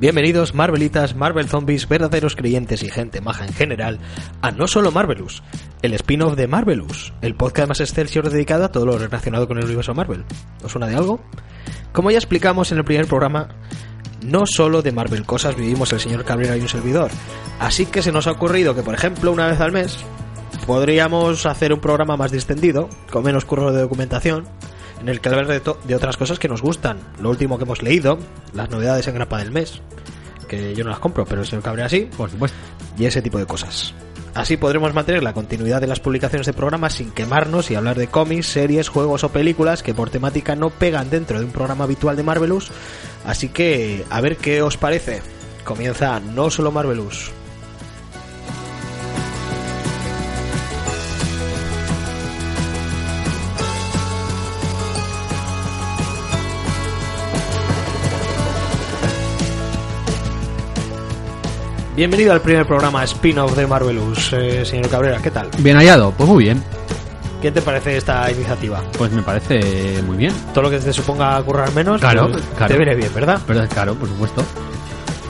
Bienvenidos Marvelitas, Marvel Zombies, verdaderos creyentes y gente maja en general a No Solo Marvelous, el spin-off de Marvelous, el podcast más excelsior dedicado a todo lo relacionado con el universo Marvel. ¿Os suena de algo? Como ya explicamos en el primer programa, no solo de Marvel cosas vivimos el señor Cabrera y un servidor, así que se nos ha ocurrido que, por ejemplo, una vez al mes podríamos hacer un programa más distendido, con menos curro de documentación, en el que hablar de, otras cosas que nos gustan. Lo último que hemos leído, las novedades en grapa del mes, que yo no las compro, pero el señor Cabrera sí, Por supuesto. y ese tipo de cosas. Así podremos mantener la continuidad de las publicaciones de programas sin quemarnos y hablar de cómics, series, juegos o películas que por temática no pegan dentro de un programa habitual de Marvelous. Así que, a ver qué os parece. Comienza no solo Marvelous. Bienvenido al primer programa spin-off de Marvelous, eh, señor Cabrera, ¿qué tal? Bien hallado, pues muy bien. ¿Qué te parece esta iniciativa? Pues me parece muy bien. Todo lo que te suponga currar menos, Claro, pues, claro. te viene bien, ¿verdad? Pero claro, por supuesto.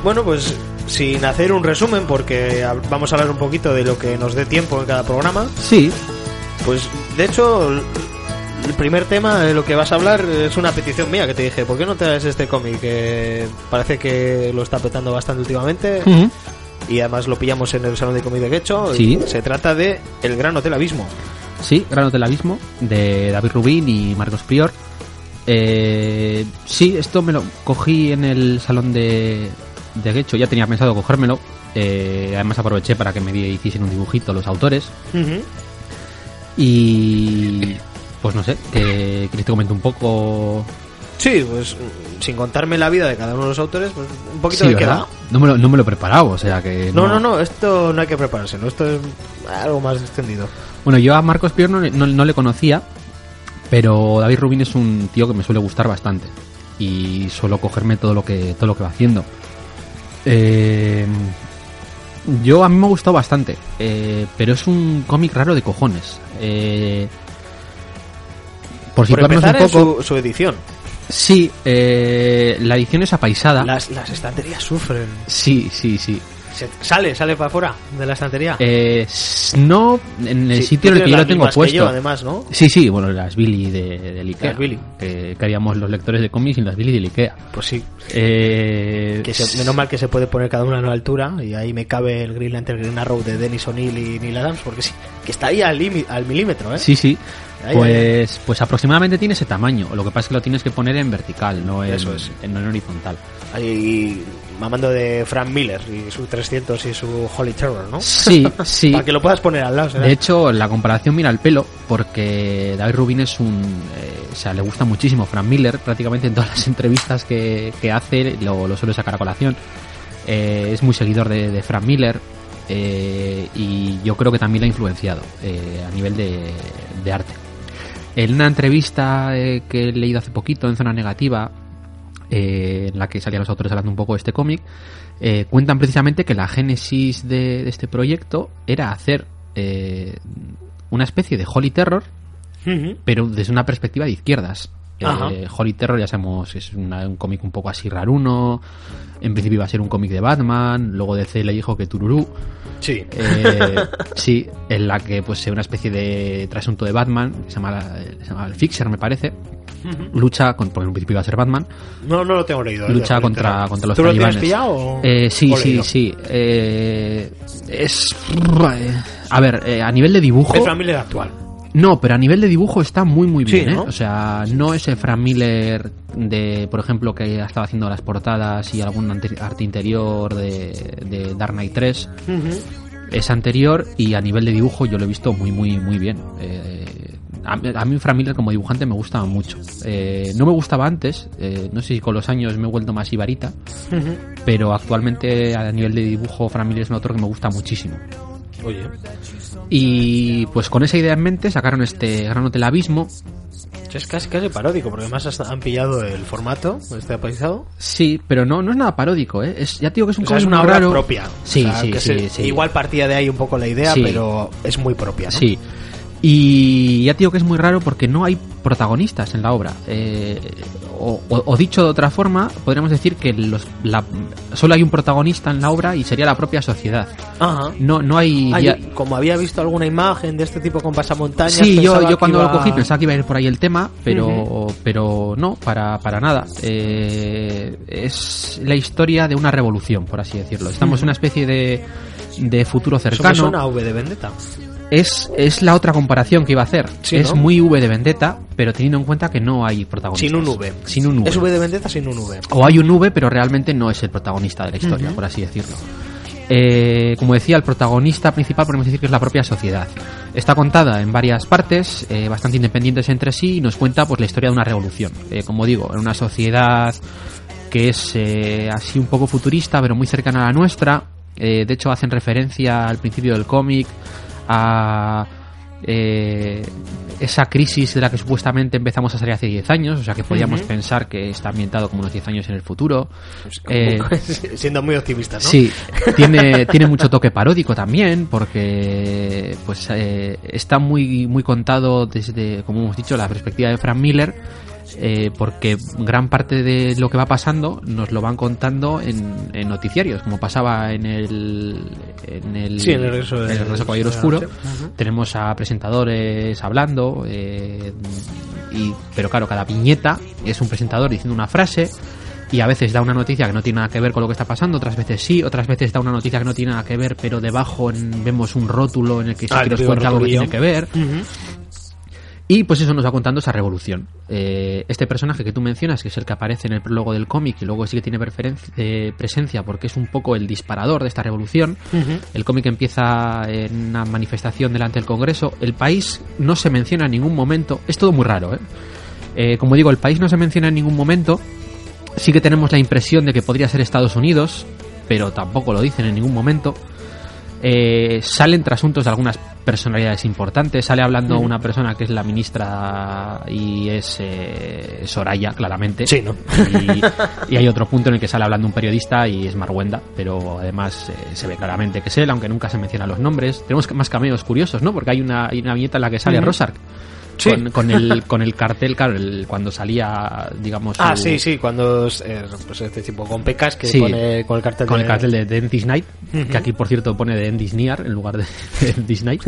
Bueno, pues sin hacer un resumen, porque vamos a hablar un poquito de lo que nos dé tiempo en cada programa, Sí, pues de hecho el primer tema de lo que vas a hablar es una petición mía que te dije, ¿por qué no traes este cómic que parece que lo está petando bastante últimamente? Ujú. Y además lo pillamos en el salón de de Gecho. Sí. Se trata de El Gran Hotel Abismo. sí, Grano del Abismo, de David Rubin y Marcos Prior. Eh, sí, esto me lo cogí en el salón de, de Gecho, ya tenía pensado cogérmelo. Eh, además aproveché para que me hiciesen un dibujito los autores. Y pues no sé, que te comente un poco. Sí, pues sin contarme la vida de cada uno de los autores, pues un poquito Sí, de va. No me, lo, no me lo he preparado, o sea que. No, no, no, esto no hay que preparárselo, esto es algo más extendido. Bueno, yo a Marcos Prior no, le- no- no le conocía, pero David Rubin es un tío que me suele gustar bastante y suelo cogerme todo lo que todo lo que va haciendo. Eh, yo a mí me ha gustado bastante, eh, pero es un cómic raro de cojones. Eh, por empezar un en poco, su, su edición. Sí, eh, la edición es apaisada. Las, las estanterías sufren. Sí, sí, sí. Se- sale, sale para afuera de la estantería. Eh, no en el Sí, sitio en el que yo lo tengo puesto. yo, además, ¿no? Sí, sí, bueno, las Billy de, de Ikea. Las Billy. Que, que haríamos los lectores de cómics y las Billy de Ikea. Pues sí. Eh, Que se- menos mal que se puede poner cada una a una altura y ahí me cabe el Green Lantern Green Arrow de Dennis O'Neill y Neil Adams porque sí, que está ahí al, al milímetro, ¿eh? Sí, sí. Ahí, Pues, pues aproximadamente tiene ese tamaño. Lo que pasa es que lo tienes que poner en vertical, no en, Eso es. en, no en horizontal. Ahí mamando de Frank Miller y su 300 y su Holy Terror, ¿no? Sí, sí. Para que lo puedas poner al lado. ¿será? De hecho, la comparación mira el pelo, porque David Rubin es un. eh, o sea, le gusta muchísimo Frank Miller, prácticamente en todas las entrevistas que, que hace, lo, lo suele sacar a colación. Eh, es muy seguidor de, de Frank Miller, eh, y yo creo que también lo ha influenciado eh, a nivel de, de arte. En una entrevista eh, que he leído hace poquito en Zona Negativa, eh, en la que salían los autores hablando un poco de este cómic, eh, cuentan precisamente que la génesis de, de este proyecto era hacer eh, una especie de Holy Terror, pero desde una perspectiva de izquierdas. Eh, Holy Terror, ya sabemos, es una- un cómic un poco así raruno. En principio iba a ser un cómic de Batman, luego DC le dijo que Tururú. Sí. Eh, sí, en la que pues una especie de trasunto de Batman, que se llama, se llama el Fixer me parece, lucha, con, porque en un principio iba a ser Batman, No, no lo tengo leído. eh, lucha contra, contra los ¿Tú lo tienes talibanes. pillado o- Eh, sí, o sí, leído? sí. Eh, es... A ver, eh, a nivel de dibujo... Es Miller actual. No, pero a nivel de dibujo está muy muy Sí, bien, ¿no? ¿eh? O sea, no es el Frank Miller de, por ejemplo, que estaba haciendo las portadas y algún arte interior de, de Dark Knight 3. Es anterior y a nivel de dibujo yo lo he visto muy muy muy bien. Eh, a, a mí Frank Miller como dibujante me gustaba mucho. Eh, no me gustaba antes, eh, no sé si con los años me he vuelto más ibarita, pero actualmente a nivel de dibujo Frank Miller es un autor que me gusta muchísimo. Oye. Y pues con esa idea en mente sacaron este Gran Hotel Abismo. Es casi, casi paródico, porque además hasta han pillado el formato, este apaisado. Sí, pero no, no es nada paródico, ¿eh? Es, ya te digo que es un O sea, es cómic una obra raro. propia. Sí, O sea, sí, sí, se- sí. Igual partía de ahí un poco la idea, Sí. pero es muy propia, ¿no? Sí. Y ya te digo que es muy raro porque no hay protagonistas en la obra. Eh, o, o- o dicho de otra forma, podríamos decir que los, la- solo hay un protagonista en la obra y sería la propia sociedad. Ajá. No, no hay... Ah, ya- como había visto alguna imagen de este tipo con pasamontañas, Sí, yo, yo cuando iba- lo cogí pensaba que iba a ir por ahí el tema, pero, pero no, para, para nada. Eh, es la historia de una revolución, por así decirlo. Estamos en una especie de, de futuro cercano. suena a V de Vendetta. Es, es la otra comparación que iba a hacer. Sí, es ¿no? muy V de Vendetta, pero teniendo en cuenta que no hay protagonistas. Sin un V. Sin un V. Es V de Vendetta sin un V. O hay un V, pero realmente no es el protagonista de la historia, por así decirlo. Eh, como decía, el protagonista principal podemos decir que es la propia sociedad. Está contada en varias partes, eh, bastante independientes entre sí, y nos cuenta pues la historia de una revolución. Eh, como digo, en una sociedad que es eh, así un poco futurista, pero muy cercana a la nuestra. Eh, de hecho, hacen referencia al principio del cómic a eh, esa crisis de la que supuestamente empezamos a salir hace 10 años, o sea que podíamos pensar que está ambientado como unos 10 años en el futuro. Pues, Eh, siendo muy optimista, ¿no? Sí, tiene, tiene mucho toque paródico también, porque pues eh, está muy, muy contado desde, como hemos dicho, la perspectiva de Frank Miller, eh, porque gran parte de lo que va pasando nos lo van contando en, en noticiarios, como pasaba en el, en el, Sí, en el regreso de- el regreso Caballero Oscuro. Tenemos a presentadores hablando, eh, y, pero claro, cada viñeta es un presentador diciendo una frase y a veces da una noticia que no tiene nada que ver con lo que está pasando, otras veces sí, otras veces da una noticia que no tiene nada que ver, pero debajo en- vemos un rótulo en el que sí Ah, que nos cuenta algo que tiene que ver. Ujú. Y pues eso nos va contando esa revolución. Eh, este personaje que tú mencionas, que es el que aparece en el prólogo del cómic y luego sí que tiene eh, presencia porque es un poco el disparador de esta revolución. El cómic empieza en una manifestación delante del Congreso. El país no se menciona en ningún momento. Es todo muy raro, ¿eh? Eh, como digo, el país no se menciona en ningún momento. Sí que tenemos la impresión de que podría ser Estados Unidos, pero tampoco lo dicen en ningún momento. Eh, salen trasuntos de algunas personalidades importantes. Sale hablando una persona que es la ministra y es eh, Soraya, claramente. Sí, ¿no? Y, y hay otro punto en el que sale hablando un periodista y es Marwenda, pero además eh, se ve claramente que es él, aunque nunca se mencionan los nombres. Tenemos más cameos curiosos, ¿no? Porque hay una, hay una viñeta en la que sale Ujú. Rosark. Sí. Con, con el, con el cartel, claro, el- cuando salía, digamos. Ah, sí, sí, cuando eh, pues este tipo con pecas que Sí. pone con el cartel Con de... el cartel de This Night, que aquí por cierto pone de End This Near en lugar de This Night.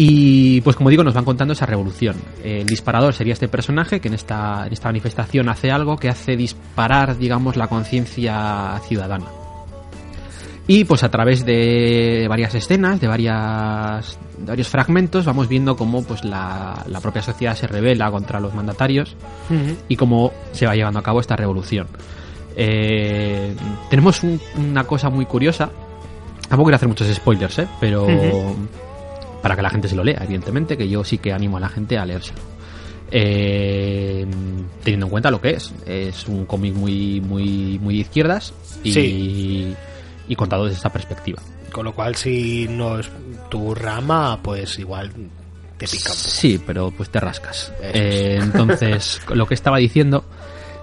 Y pues como digo, nos van contando esa revolución. El disparador sería este personaje que en esta, en esta manifestación hace algo que hace disparar, digamos, la conciencia ciudadana. Y pues a través de varias escenas, de, varias, de varios fragmentos, vamos viendo cómo pues la, la propia sociedad se revela contra los mandatarios y cómo se va llevando a cabo esta revolución. Eh, tenemos un- una cosa muy curiosa. Tampoco quiero hacer muchos spoilers, ¿eh? pero para que la gente se lo lea, evidentemente, que yo sí que animo a la gente a leérselo. Eh, teniendo en cuenta lo que es, es un cómic muy, muy, muy de izquierdas y, Sí. Y contado desde esta perspectiva. Con lo cual, si no es tu rama, pues igual te pica un poco. Sí, pero pues te rascas. Eh, entonces, lo que estaba diciendo,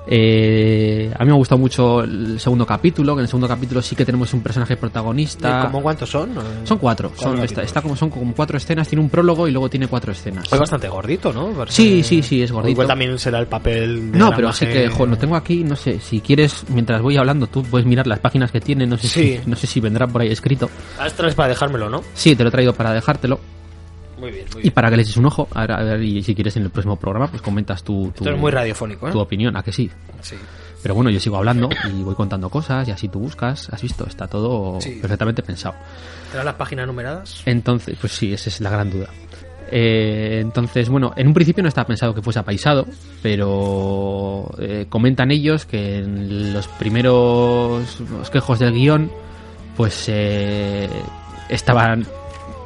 eh, a mí me ha gustado mucho el segundo capítulo, que en el segundo capítulo sí que tenemos un personaje protagonista. ¿Cómo cuántos son? Son cuatro, son, está, como, son como cuatro escenas, tiene un prólogo y luego tiene cuatro escenas. Es bastante gordito, ¿no? Sí, sí, sí, es gordito. Igual también será el papel de No, pero así que, jo, lo tengo aquí, no sé, si quieres, mientras voy hablando, tú puedes mirar las páginas que tiene, no sé, Sí. si, no sé si vendrá por ahí escrito. Ah, esto es para dejármelo, ¿no? Sí, te lo he traído para dejártelo Muy bien, muy y para que le eches un ojo. A ver, a ver, y si quieres en el próximo programa, pues comentas tu, tu, Esto es muy radiofónico, ¿eh? tu opinión, a que sí. Sí. Pero bueno, yo sigo hablando y voy contando cosas y así tú buscas, has visto, está todo Sí. perfectamente pensado. ¿Serán las páginas numeradas? Entonces, pues sí, esa es la gran duda. Eh, entonces, bueno, en un principio no estaba pensado que fuese apaisado, pero eh, comentan ellos que en los primeros quejos del guion, pues eh, estaban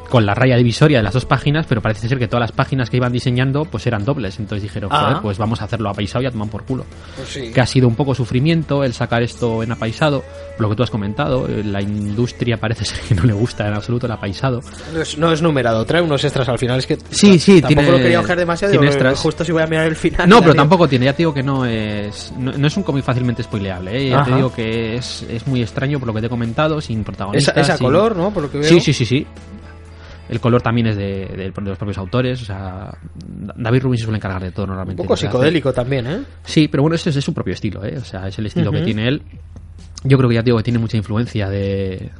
con la raya divisoria de las dos páginas, pero parece ser que todas las páginas que iban diseñando pues eran dobles. Entonces dijeron, Ah. joder, pues vamos a hacerlo apaisado y a tomar por culo. Pues sí. Que ha sido un poco sufrimiento el sacar esto en apaisado, lo que tú has comentado. eh, La industria parece ser que no le gusta en absoluto el apaisado. No es, no es numerado, trae unos extras al final. Es que Sí, sí, tampoco tiene- lo quería coger demasiado. tiene extras. Justo si voy a mirar el final. No, pero tampoco tiene, ya te digo que no es no, no es un cómic fácilmente spoileable, ¿eh? ya te digo que es, es muy extraño por lo que te he comentado, sin Esa, protagonistas. esa sin- color, ¿no? Por lo que veo. Sí, sí, sí, sí. El color también es de, de- de los propios autores, o sea, David Rubin se suele encargar de todo Un normalmente. poco que hace. psicodélico también, ¿eh? Sí, pero bueno, este es su propio estilo, ¿eh? O sea, es el estilo que tiene él. Yo creo que ya digo que tiene mucha influencia de,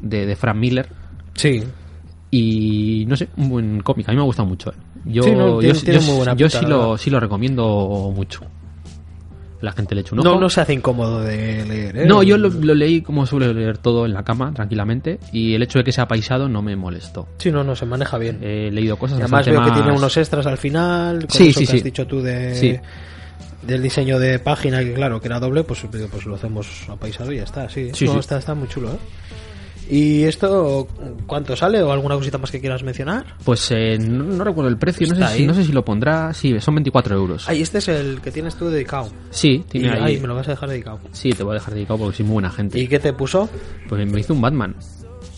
de, de Frank Miller. Sí. Y no sé, un buen cómic, a mí me ha gustado mucho. ¿eh? Yo, Sí, no, tiene- yo, tiene yo- muy buena yo pinta, sí, la lo, sí lo recomiendo mucho. La gente le echa un ojo. No, no se hace incómodo de leer, ¿eh? No, yo lo, lo leí como suelo leer todo en la cama, tranquilamente, y el hecho de que sea paisado no me molestó. Sí, no, no, se maneja bien. He leído cosas Además bastante veo que tiene unos extras al final. Con Sí, eso sí, que sí. has dicho tú de... Sí. Del diseño de página, que claro, que era doble, pues, pues lo hacemos apaisado y ya está, sí. Sí, No, sí. Está, está muy chulo, ¿eh? ¿Y esto cuánto sale o alguna cosita más que quieras mencionar? Pues eh, no, no recuerdo el precio, no sé, si, ahí. no sé si lo pondrá. Sí, son 24 euros. Ay, este es el que tienes tú dedicado. Sí, Y, tiene ahí. ay, me lo vas a dejar dedicado. Sí, te voy a dejar dedicado porque soy muy buena gente. ¿Y qué te puso? Pues me hizo un Batman.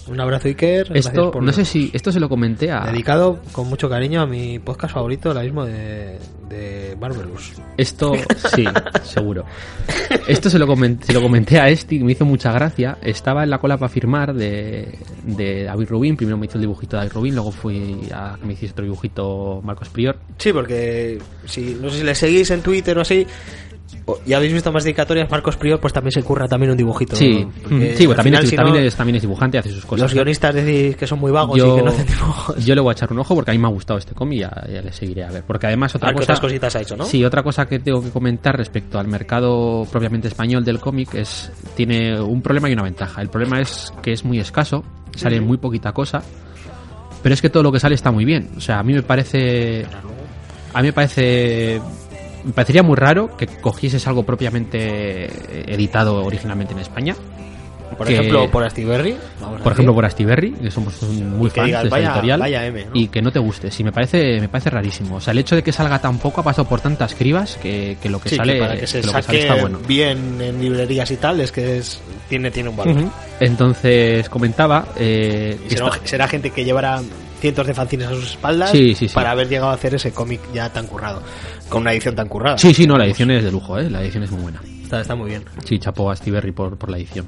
Un abrazo, Iker. Esto, por- no sé si esto se lo comenté a. Dedicado con mucho cariño a mi podcast favorito, el mismo de, de Marvelous. Esto, sí, seguro. Esto se lo, comenté, se lo comenté a este y me hizo mucha gracia. Estaba en la cola para firmar de, de David Rubin. Primero me hizo el dibujito de David Rubin, luego fui a que me hiciese otro dibujito Marcos Prior. Sí, porque si no sé si le seguís en Twitter o así o- y habéis visto más dedicatorias, Marcos Prior pues también se curra también un dibujito. Sí, ¿no? Porque sí, bueno, también, final, es, si también, no, es, también es dibujante, hace sus cosas. los guionistas decís que son muy vagos yo, y que no hacen dibujos. yo le voy a echar un ojo porque a mí me ha gustado este cómic y ya, ya le seguiré a ver. Porque además otra Ah, cosa... otras cositas ha hecho, ¿no? Sí, otra cosa que tengo que comentar respecto al mercado propiamente español del cómic es tiene un problema y una ventaja. El problema es que es muy escaso, sale muy poquita cosa, pero es que todo lo que sale está muy bien. O sea, a mí me parece a mí me parece me parecería muy raro que cogieses algo propiamente editado originalmente en España. Por que- ejemplo, por Astiberri. vamos a Por ejemplo, por Astiberri, que somos muy fans digas, de vaya- editorial. vaya M, ¿no? Y que no te guste. Sí, me parece, me parece rarísimo. O sea, el hecho de que salga tan poco ha pasado por tantas cribas que, que lo que Sí, sale, que para que se lo saque sale está bueno. bien en librerías y tal, es que es, tiene, tiene un valor. Entonces comentaba eh, esta- será gente que llevará cientos de fanzines a sus espaldas Sí, sí, sí. para haber llegado a hacer ese cómic ya tan currado, con una edición tan currada. Sí, sí, no, la edición es de lujo, ¿eh? la edición es muy buena. Está, está muy bien. Sí, chapó a Steve Berry por, por la edición.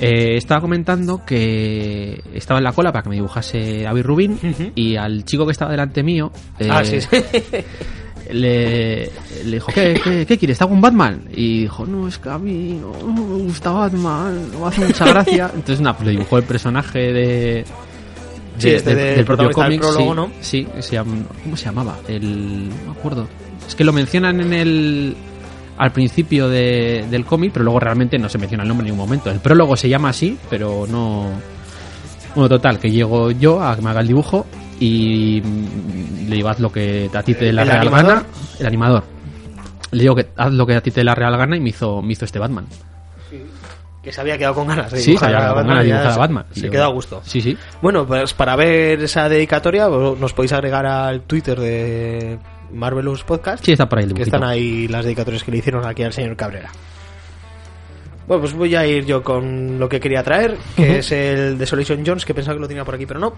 Eh, estaba comentando que estaba en la cola para que me dibujase Avi Rubin y al chico que estaba delante mío eh, ah, sí, sí. le, le dijo, ¿qué, qué, qué quieres? ¿Te hago un Batman? Y dijo, no, es que a mí no, no me gusta Batman, no me hace mucha gracia. Entonces, nada, pues le dibujó el personaje de... Sí, este de- del propio cómic, prólogo, sí, ¿no? sí, se llama- ¿cómo se llamaba? El, no me acuerdo. Es que lo mencionan en el al principio de- del cómic, pero luego realmente no se menciona el nombre en ningún momento. El prólogo se llama así, pero no. Bueno, total, que llego yo a que me haga el dibujo y mm, le digo, haz lo que a ti te dé la ¿El real animador? gana. El animador. Le digo que haz lo que a ti te dé la real gana y me hizo, me hizo este Batman. Que se había quedado con ganas de Sí, se dibujar había quedado a con ganas de dibujar a Batman. Se quedó a gusto. Sí, sí. Bueno, pues para ver esa dedicatoria nos podéis agregar al Twitter de Marvelous Podcast. Sí, está por ahí el que están ahí las dedicatorias que le hicieron aquí al señor Cabrera. Bueno, pues voy a ir yo con lo que quería traer, que es el Desolation Jones, que pensaba que lo tenía por aquí, pero no.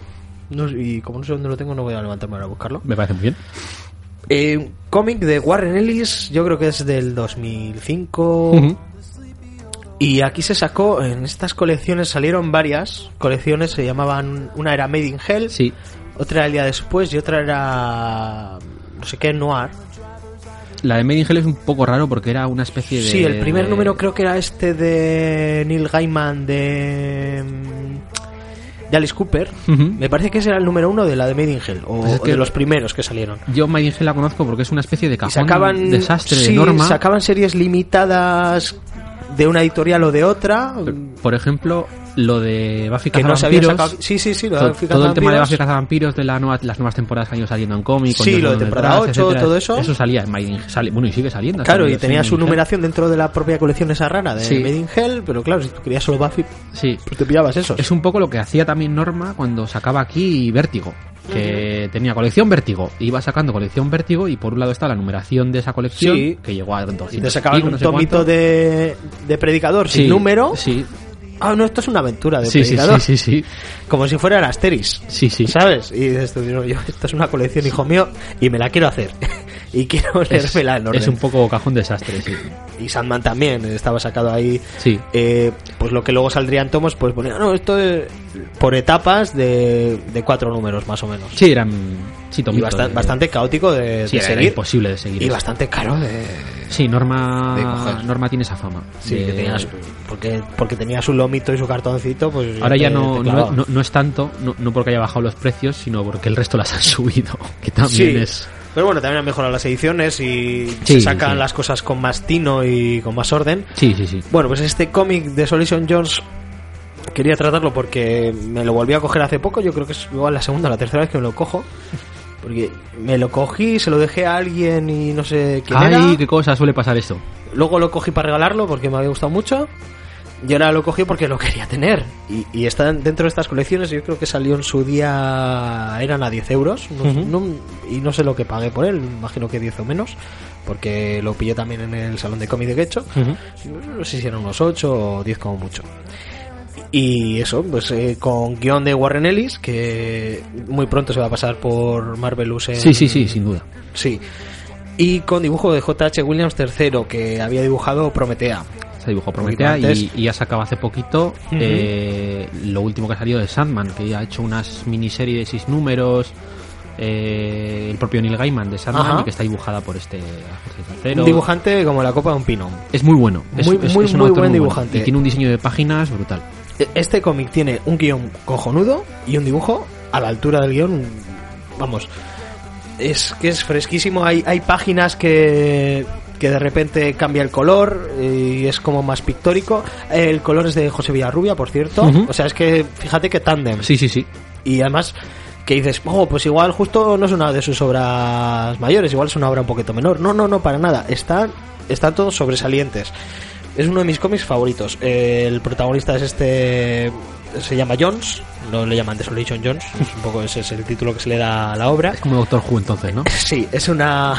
No- y como no sé dónde lo tengo, no voy a levantarme ahora a buscarlo. Me parece muy bien. Eh, cómic de Warren Ellis, yo creo que es del 2005. Ujú. Y aquí se sacó, en estas colecciones salieron varias colecciones, se llamaban, una era Made in Hell, Sí. otra era el día después y otra era no sé qué, Noir. La de Made in Hell es un poco raro porque era una especie de. Sí, el primer de- número creo que era este de Neil Gaiman de, mm, de Alice Cooper. Me parece que ese era el número uno de la de Made in Hell, o, Pues es o que- de los primeros que salieron. Yo Made in Hell la conozco porque es una especie de cajón sacaban, desastre sí, de norma. sacaban series limitadas de una editorial o de otra. Por ejemplo, lo de Buffy no Cazavampiros. Sí, sí, sí, lo de to- Buffy todo el tema de. Buffy Cazavampiros, de la nueva, las nuevas temporadas que han ido saliendo en cómic. Sí, lo de temporada Brass, 8, etcétera, todo eso. Eso salía en Made in sale- Bueno, y sigue saliendo. Claro, y tenía su numeración dentro de la propia colección esa rara de Sí. Made in Hell, pero claro, si tú querías solo Buffy, Sí. pues te pillabas esos. Es un poco lo que hacía también Norma cuando sacaba aquí Vértigo. Que tenía colección Vértigo. Iba sacando colección Vértigo y por un lado está la numeración de esa colección Sí. que llegó a 200 Y te sacaban un no sé tomito de, de predicador Sí, sin número. Sí, Ah, no, esto es una aventura de sí, sí, predicador. sí, sí, sí. Como si fuera el Asteris. Sí, sí. ¿Sabes? Y yo, esto es una colección, hijo mío, y me la quiero hacer. y quiero leérmela en orden. es un poco cajón desastre, sí. Y Sandman también estaba sacado ahí. Sí. Eh, pues lo que luego saldrían tomos, pues ponía, no, esto es por etapas de, de cuatro números más o menos. Sí, eran. Sí, y de- bastante caótico de, Sí, de era, era seguir. imposible de seguir. Y eso. bastante caro de. Sí, Norma. Norma tiene esa fama. Sí, que porque, porque tenía su lomito y su cartoncito, pues. Ahora ya te- no, te no, no, no es tanto, no, no porque haya bajado los precios, sino porque el resto las han subido. Que también Sí. es. Pero bueno, también han mejorado las ediciones y Sí, se sacan sí. las cosas con más tino y con más orden. Sí, sí, sí. Bueno, pues este cómic de Solution Jones quería tratarlo porque me lo volví a coger hace poco. Yo creo que es igual la segunda o la tercera vez que me lo cojo. Porque me lo cogí, se lo dejé a alguien y no sé quién Ay, era. qué cosa suele pasar esto. Luego lo cogí para regalarlo porque me había gustado mucho. Y ahora lo cogí porque lo quería tener. Y, y está dentro de estas colecciones. Yo creo que salió en su día. Eran a 10 euros. No- Ujú. no- y no sé lo que pagué por él. Imagino que 10 o menos. Porque lo pillé también en el salón de cómic de Quecho. No sé si eran unos 8 o 10 como mucho. Y eso, pues eh, con guion de Warren Ellis, que muy pronto se va a pasar por Marvelous en... Sí, sí, sí, sin duda. Sí. Y con dibujo de J.H. Williams III, que había dibujado Prometea. Se dibujó Prometea y, y ya sacaba hace poquito eh, lo último que ha salido de Sandman, que ya ha hecho unas miniseries de seis números. eh, el propio Neil Gaiman de Sandman Ajá. y que está dibujada por este. Un dibujante como la copa de un pino. Es muy bueno. Es, Muy, es- muy, es muy buen dibujante. Y tiene un diseño de páginas brutal. Este cómic tiene un guion cojonudo y un dibujo a la altura del guion. Vamos, es que es fresquísimo. Hay, hay páginas que, que de repente cambia el color y es como más pictórico. El color es de José Villarrubia, por cierto. O sea, es que fíjate que tándem. Sí, sí, sí. Y además que dices, oh, pues igual justo no es una de sus obras mayores, igual es una obra un poquito menor. No, no, no, para nada. Están, están todos sobresalientes. Es uno de mis cómics favoritos. Eh, el protagonista es este, se llama Jones, no le llaman Desolation Jones, es un poco ese es el título que se le da a la obra. Es como Doctor Who entonces, ¿no? Sí, es una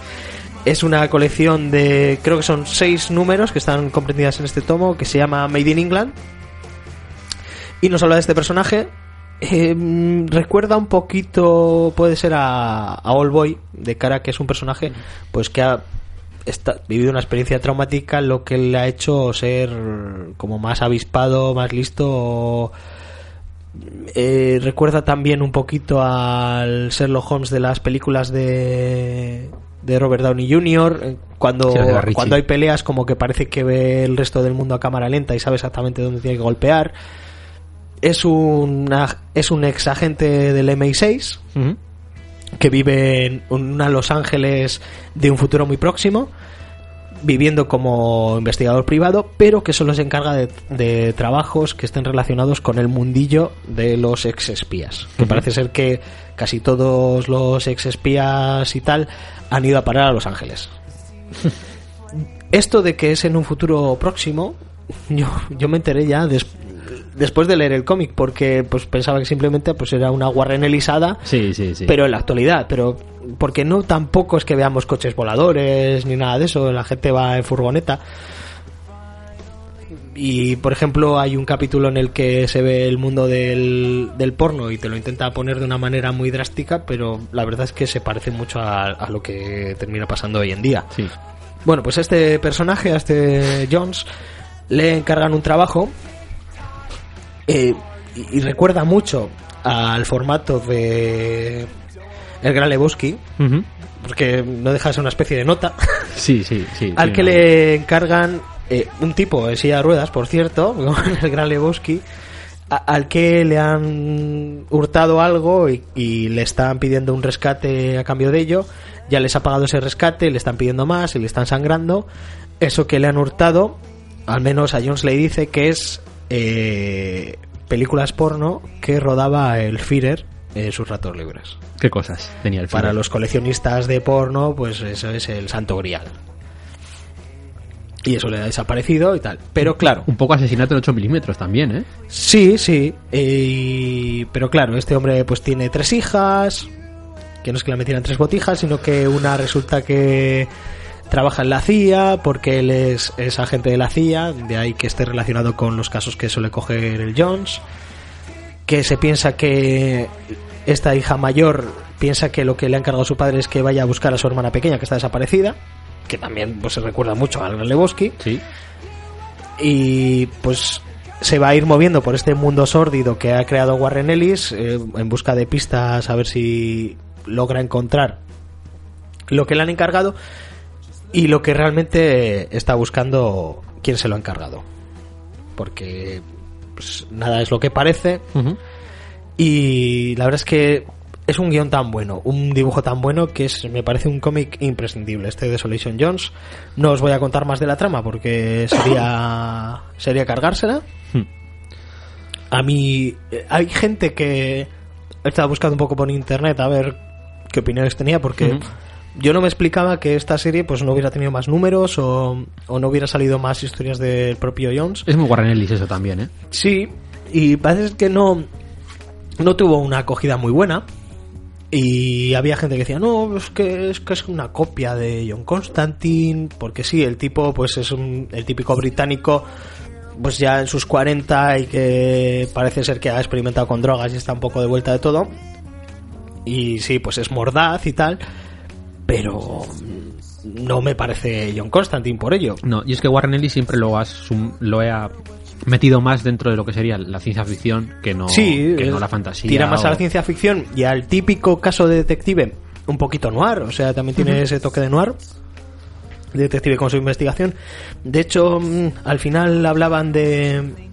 es una colección de creo que son seis números que están comprendidas en este tomo que se llama Made in England y nos habla de este personaje. Eh, mm, recuerda un poquito, puede ser a, a All Boy, de cara a que es un personaje pues que ha esta- vivido una experiencia traumática, lo que le ha hecho ser como más avispado, más listo. eh, recuerda también un poquito al Sherlock Holmes de las películas de, de Robert Downey Jr. eh, Cuando, cuando hay peleas, como que parece que ve el resto del mundo a cámara lenta y sabe exactamente dónde tiene que golpear. Es un, es un ex agente del MI6 Ujú. Que vive en una Los Ángeles de un futuro muy próximo, viviendo como investigador privado, pero que solo se encarga de, de trabajos que estén relacionados con el mundillo de los ex espías. Que parece ser que casi todos los ex espías y tal han ido a parar a Los Ángeles. Esto de que es en un futuro próximo, yo, yo me enteré ya des- después de leer el cómic, porque pues pensaba que simplemente pues era una Warren Elisada Sí, sí, sí. pero en la actualidad, pero porque no tampoco es que veamos coches voladores ni nada de eso, la gente va en furgoneta. Y por ejemplo, hay un capítulo en el que se ve el mundo del, del porno y te lo intenta poner de una manera muy drástica, pero la verdad es que se parece mucho a, a lo que termina pasando hoy en día. Sí. Bueno, pues a este personaje, a este Jones, le encargan un trabajo eh, y, y recuerda mucho al formato de El Gran Lebowski, porque no deja de ser una especie de nota, Sí, sí, sí. al que no. le encargan eh, un tipo en silla de ruedas, por cierto, El Gran Lebowski, a- al que le han hurtado algo y, y le están pidiendo un rescate a cambio de ello. Ya les ha pagado ese rescate, le están pidiendo más y le están sangrando. Eso que le han hurtado, al menos a Jones le dice que es eh, películas porno que rodaba el Führer en sus ratos libres. ¿Qué cosas tenía el Para Führer? los coleccionistas de porno, pues eso es el santo grial. Y eso le ha desaparecido y tal. Pero claro, Un poco asesinato en 8 milímetros también, ¿eh? Sí, sí. eh, pero claro, este hombre pues tiene tres hijas. Que no es que la metieran tres botijas, sino que una resulta que trabaja en la CIA porque él es, es agente de la CIA, de ahí que esté relacionado con los casos que suele coger el Jones. Que se piensa que esta hija mayor piensa que lo que le ha encargado su padre es que vaya a buscar a su hermana pequeña que está desaparecida. Que también pues, se recuerda mucho al Lebowski Sí. y pues se va a ir moviendo por este mundo sórdido que ha creado Warren Ellis eh, en busca de pistas a ver si logra encontrar lo que le han encargado y lo que realmente está buscando quién se lo ha encargado porque pues, nada es lo que parece y la verdad es que es un guion tan bueno, un dibujo tan bueno que es, me parece un cómic imprescindible, este de Desolation Jones. No os voy a contar más de la trama porque sería sería cargársela. Hmm. A mí eh, hay gente que he estado buscando un poco por internet a ver qué opiniones tenía porque. Yo no me explicaba que esta serie pues no hubiera tenido más números o, o no hubiera salido más historias del propio Jones. Es muy Warren Ellis eso también, ¿eh? Sí, y parece que no, no tuvo una acogida muy buena. Y había gente que decía, no, es que es, que es una copia de John Constantine, porque sí, el tipo pues es un, el típico británico pues ya en sus 40 y que parece ser que ha experimentado con drogas y está un poco de vuelta de todo. Y sí, pues es mordaz y tal, pero no me parece John Constantine por ello. No, y es que Warren Ellis siempre lo, ha lo ha metido más dentro de lo que sería la ciencia ficción que no, Sí, que no es- la fantasía. Tira más a la ciencia ficción y al típico caso de detective, un poquito noir, o sea, también tiene ese toque de noir. Detective con su investigación. De hecho, mm, al final hablaban de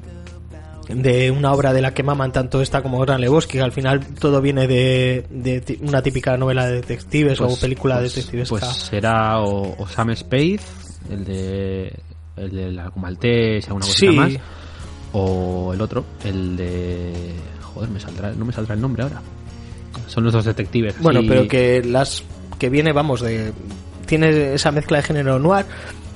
de una obra de la que maman tanto esta como Gran Lebowski, que al final todo viene de, de una típica novela de detectives o Pues- película pues- de detectives. Pues será o, o Sam Spade, el de el de la Maltés, alguna cosa Sí. más, o el otro, el de joder, me saldrá, no me saldrá el nombre ahora. Son los dos detectives. Bueno, así- pero que las que viene, vamos, de tiene esa mezcla de género noir.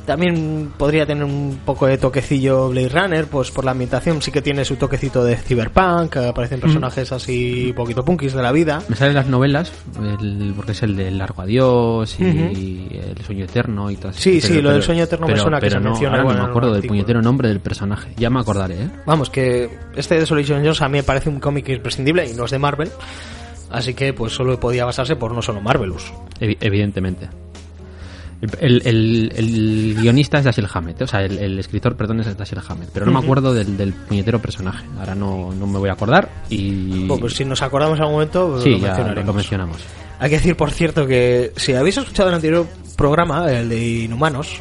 También podría tener un poco de toquecillo Blade Runner, pues por la ambientación sí que tiene su toquecito de cyberpunk, aparecen personajes así poquito punkis de la vida. Me salen las novelas, el- porque es el del largo adiós y el sueño eterno y todo Sí, sí, lo del sueño eterno me suena que pero se no, menciona ahora no me acuerdo del puñetero nombre del personaje. Ya me acordaré, ¿eh? Vamos, que este Desolation Jones a mí me parece un cómic imprescindible y no es de Marvel, así que pues solo podía basarse por no solo Marvelous. Evi- evidentemente. El, el- el- guionista es Dashiell Hammett, o sea, el, el escritor, perdón, es Dashiell Hammett, pero no me acuerdo del, del puñetero personaje. Ahora no, no me voy a acordar y... Bueno, pues si nos acordamos en algún momento, sí, lo mencionaremos. lo mencionamos. Hay que decir, por cierto, que si habéis escuchado el anterior programa, el de Inhumanos,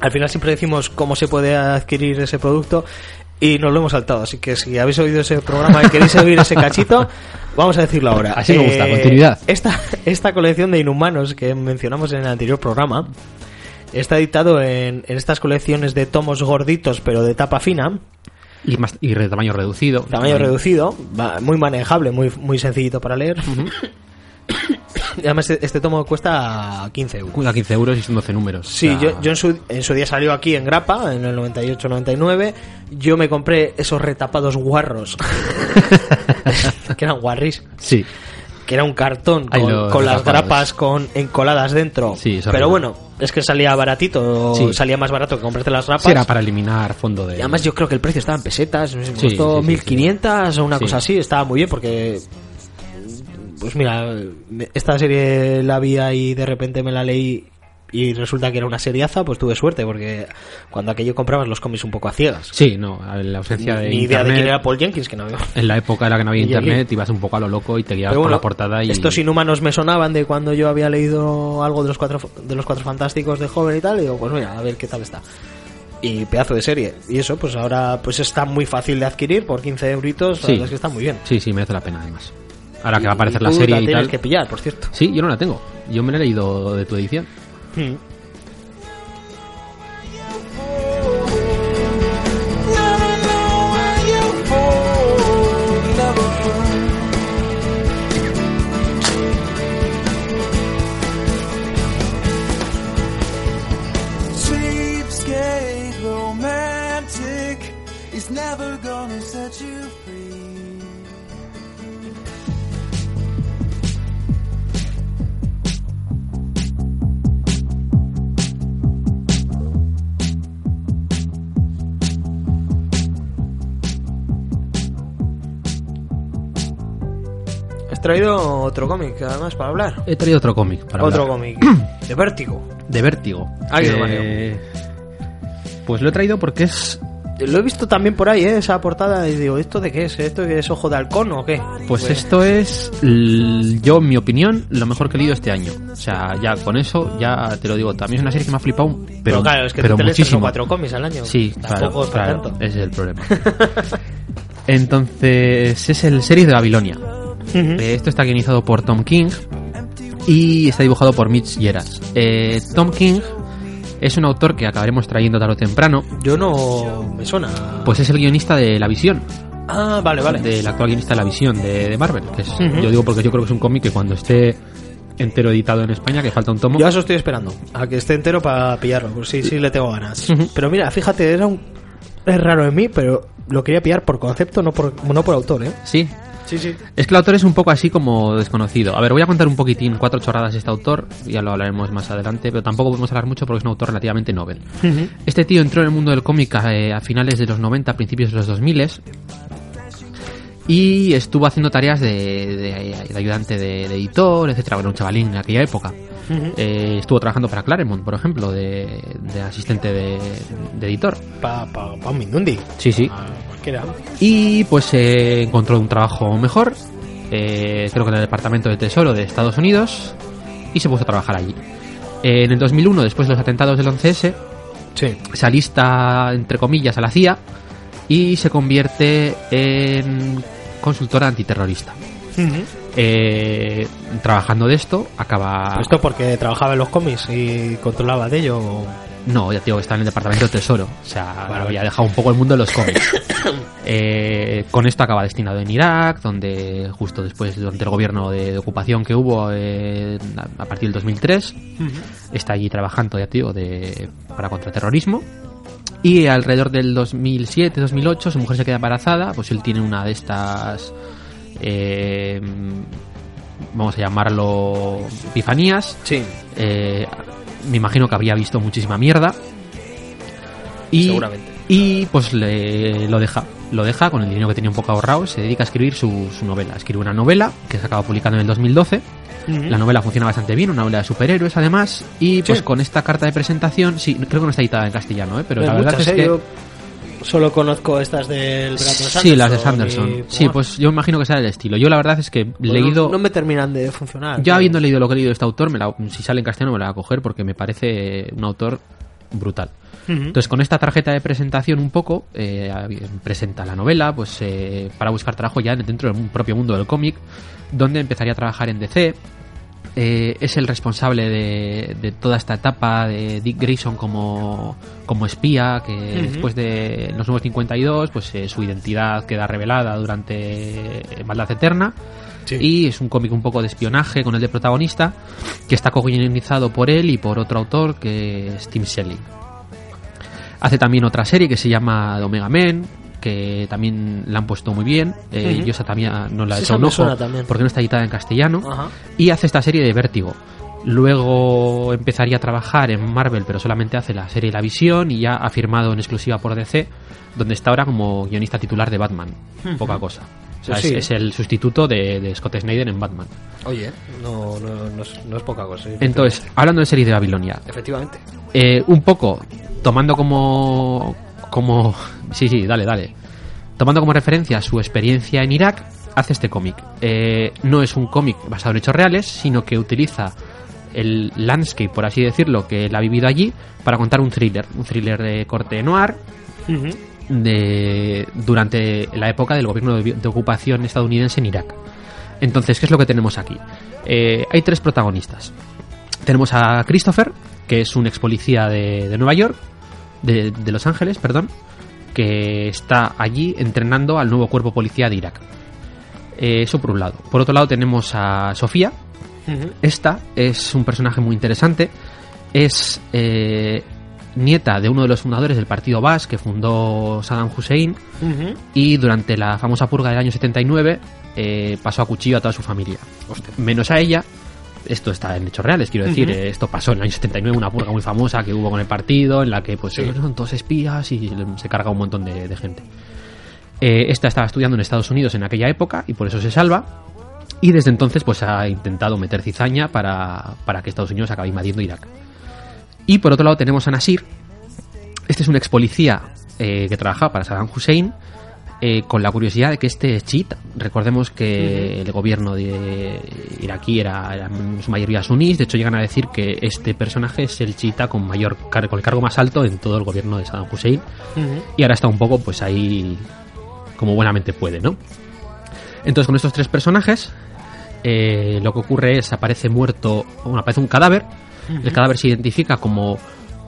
al final siempre decimos cómo se puede adquirir ese producto y nos lo hemos saltado. Así que si habéis oído ese programa y queréis oír ese cachito, vamos a decirlo ahora. Eh, Así me gusta, continuidad. Esta, esta colección de Inhumanos que mencionamos en el anterior programa está editado en, en estas colecciones de tomos gorditos pero de tapa fina, Y, más, y de tamaño reducido. tamaño reducido, muy manejable, muy, muy sencillito para leer. además este tomo cuesta 15 euros. Cuesta 15 euros y son 12 números. Sí, O sea, yo, yo en, su, en su día salió aquí en Grapa, en el 98-99. Yo me compré esos retapados guarros, que eran guarris, Sí, que era un cartón con, los con las grapas con encoladas dentro. Sí, Pero bueno, es que salía baratito, Sí. salía más barato que comprarte las grapas. Sí, era para eliminar fondo de... Y además yo creo que el precio estaba en pesetas, me costó sí, sí, 1500 o una cosa así, estaba muy bien porque pues mira, esta serie la vi y de repente me la leí y resulta que era una seriaza, pues tuve suerte porque cuando aquello comprabas los cómics un poco a ciegas. Sí, no, la ausencia de Ni idea de quién era Paul Jenkins, que no veo. En la época en la que no había internet ibas un poco a lo loco y te guiabas por la portada y... estos inhumanos me sonaban de cuando yo había leído algo de los cuatro de los cuatro fantásticos de joven y tal, y digo, pues mira, a ver qué tal está. Y pedazo de serie. Y eso, pues ahora pues está muy fácil de adquirir por 15 euritos, la Sí. verdad es que está muy bien. Sí, sí, merece la pena además. Ahora que va a aparecer Y la serie la y tienes tal... que pillar, por cierto. Sí, yo no la tengo. Yo me la he leído de tu edición. Mm. Traído otro cómic, además, para hablar. He traído otro cómic para Otro cómic. de Vértigo. De Vértigo. Que Eh, Pues lo he traído porque es Lo he visto también por ahí, ¿eh? esa portada, y digo, ¿esto de qué es? ¿Esto es ojo de halcón o qué? Pues esto es, yo en mi opinión, lo mejor que he leído este año. O sea, ya con eso, ya te lo digo, también es una serie que me ha flipado, pero, Pero claro, es que pero te muchísimo. cuatro cómics al año. Sí, Tampoco claro, es claro, tanto. ese es el problema. Entonces, es el series de Babilonia. Eh, Esto está guionizado por Tom King y está dibujado por Mitch Geras. Eh, Tom King es un autor que acabaremos trayendo tarde o temprano, Yo no me suena. pues es el guionista de La Visión, Ah, vale, vale. del actual guionista de La Visión de, de Marvel. Que es- Ujú. Yo digo porque yo creo que es un cómic que cuando esté entero editado en España, que falta un tomo, Yo eso estoy esperando, a que esté entero para pillarlo, pues sí, sí le tengo ganas. Pero mira, fíjate, era un... es raro en mí, pero lo quería pillar por concepto, no por, no por autor, ¿eh? sí. Sí, sí. Es que el autor es un poco así como desconocido. A ver, voy a contar un poquitín, cuatro chorradas de este autor, ya lo hablaremos más adelante, pero tampoco podemos hablar mucho porque es un autor relativamente novel. Este tío entró en el mundo del cómic eh, a finales de los 90, principios de los 2000 y estuvo haciendo tareas de, de- de ayudante de, de editor, etcétera. Bueno, un chavalín en aquella época. Eh, estuvo trabajando para Claremont, por ejemplo, de, de asistente de, de editor. Para pa, pa un Mindundi. Sí, sí. A cualquiera. Y pues eh, encontró un trabajo mejor, eh, creo que en el Departamento de Tesoro de Estados Unidos, y se puso a trabajar allí. En el 2001, después de los atentados del 11S, Sí. se alista, entre comillas, a la CIA y se convierte en consultora antiterrorista. Eh, trabajando de esto, acaba... Esto porque trabajaba en los cómics y controlaba de ello. o- No, ya digo que está en el departamento de tesoro. O sea, Vale, había dejado un poco el mundo de los cómics. Eh, con esto acaba destinado en Irak, donde justo después, durante el gobierno de, de ocupación que hubo eh, a partir del 2003, está allí trabajando, ya digo, de, para contraterrorismo. Y alrededor del 2007-2008 su mujer se queda embarazada, pues él tiene una de estas, eh, vamos a llamarlo, epifanías, Sí, eh, me imagino que habría visto muchísima mierda. Y, seguramente. Y pues le, lo deja. Lo deja con el dinero que tenía un poco ahorrado. Se dedica a escribir su, su novela. Escribe una novela que se acaba publicando en el 2012. La novela funciona bastante bien, una novela de superhéroes además. Y pues Sí. con esta carta de presentación, sí, creo que no está editada en castellano, ¿eh? pero Hay la verdad muchas, es ¿eh? que. Yo solo conozco estas del Brandon Sanderson. Sí, las de Sanderson. y- Sí, pues yo imagino que sea el estilo. Yo la verdad es que Pues leído. No, me terminan de funcionar. Ya claro. habiendo leído lo que he leído de este autor, me la- si sale en castellano me la voy a coger porque me parece un autor brutal. Entonces, con esta tarjeta de presentación un poco, eh, presenta la novela, pues eh, para buscar trabajo ya dentro del propio mundo del cómic, donde empezaría a trabajar en DC. Eh, es el responsable de, de toda esta etapa de Dick Grayson como, como espía, que después de los nuevos 52, pues eh, su identidad queda revelada durante Maldad Eterna. Sí. Y es un cómic un poco de espionaje con el de protagonista, que está co-guionizado por él y por otro autor que es Tim Shelley. Hace también otra serie que se llama The Omega Men, que también la han puesto muy bien. Eh. Yo esa también no la he Sí, hecho un ojo porque no está editada en castellano. Y hace esta serie de Vértigo. Luego empezaría a trabajar en Marvel, pero solamente hace la serie La Visión y ya ha firmado en exclusiva por DC, donde está ahora como guionista titular de Batman. Poca cosa. O sea, Pues es, sí. es el sustituto de, de Scott Snyder en Batman. Oye, no, no, no, es, no es poca cosa. sí. Entonces, hablando de series de Babilonia, Efectivamente. eh, un poco tomando como como sí sí dale dale. Tomando como referencia su experiencia en Irak hace este cómic. Eh, no es un cómic basado en hechos reales sino que utiliza el landscape por así decirlo que él ha vivido allí para contar un thriller. Un thriller de corte noir de durante la época del gobierno de, de ocupación estadounidense en Irak. Entonces qué es lo que tenemos aquí Eh, hay tres protagonistas. Tenemos a Christopher, que es un ex policía de, de Nueva York, de, de Los Ángeles, perdón, que está allí entrenando al nuevo cuerpo policía de Irak. Eh, eso por un lado. Por otro lado tenemos a Sofía. Esta es un personaje muy interesante. Es eh, nieta de uno de los fundadores del partido Baas que fundó Saddam Hussein y durante la famosa purga del año 79 eh, pasó a cuchillo a toda su familia. Menos a ella. Esto está en hechos reales, quiero decir. Eh, Esto pasó en el año 79, una purga muy famosa que hubo con el partido, en la que pues son todos espías y se carga un montón de, de gente. Eh, esta estaba estudiando en Estados Unidos en aquella época y por eso se salva. Y desde entonces pues ha intentado meter cizaña para, para que Estados Unidos acabe invadiendo Irak. Y por otro lado tenemos a Nasir. Este es un ex policía eh, que trabajaba para Saddam Hussein eh, con la curiosidad de que este es chiita. Recordemos que el gobierno de iraquí era, era en su mayoría sunís. De hecho, llegan a decir que este personaje es el chiita con mayor car- con el cargo más alto en todo el gobierno de Saddam Hussein. Y ahora está un poco, pues ahí, como buenamente puede, ¿no? Entonces, con estos tres personajes, eh, lo que ocurre es aparece muerto, bueno, aparece un cadáver. El cadáver se identifica como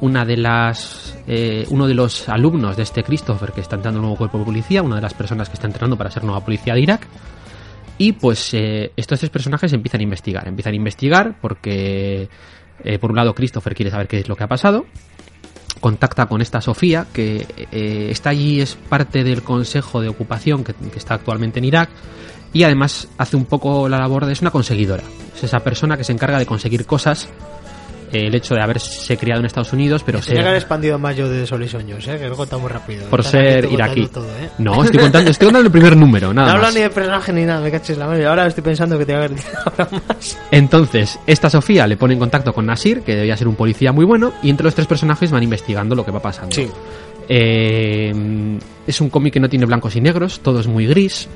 una de las eh, uno de los alumnos de este Christopher que está entrando nuevo cuerpo de policía, una de las personas que está entrenando para ser nueva policía de Irak. Y pues eh, estos tres personajes empiezan a investigar. Empiezan a investigar porque, eh, por un lado, Christopher quiere saber qué es lo que ha pasado. Contacta con esta Sofía, que está allí, es parte del consejo de ocupación que, que está actualmente en Irak. Y además hace un poco la labor de. Es una conseguidora. Es esa persona que se encarga de conseguir cosas. El hecho de haberse criado en Estados Unidos, pero que ser. haber expandido más yo de Sol y Sueños, ¿eh? que lo muy rápido. Por Estás ser aquí iraquí. todo, ¿eh? No, estoy contando, estoy contando el primer número, No nada hablo más. ni de personaje ni nada, me caches la madre. Ahora estoy pensando que te va a haber ahora más. Entonces, esta Sofía le pone en contacto con Nasir, que debía ser un policía muy bueno, y entre los tres personajes van investigando lo que va pasando. Sí. Eh, es un cómic que no tiene blancos y negros, todo es muy gris.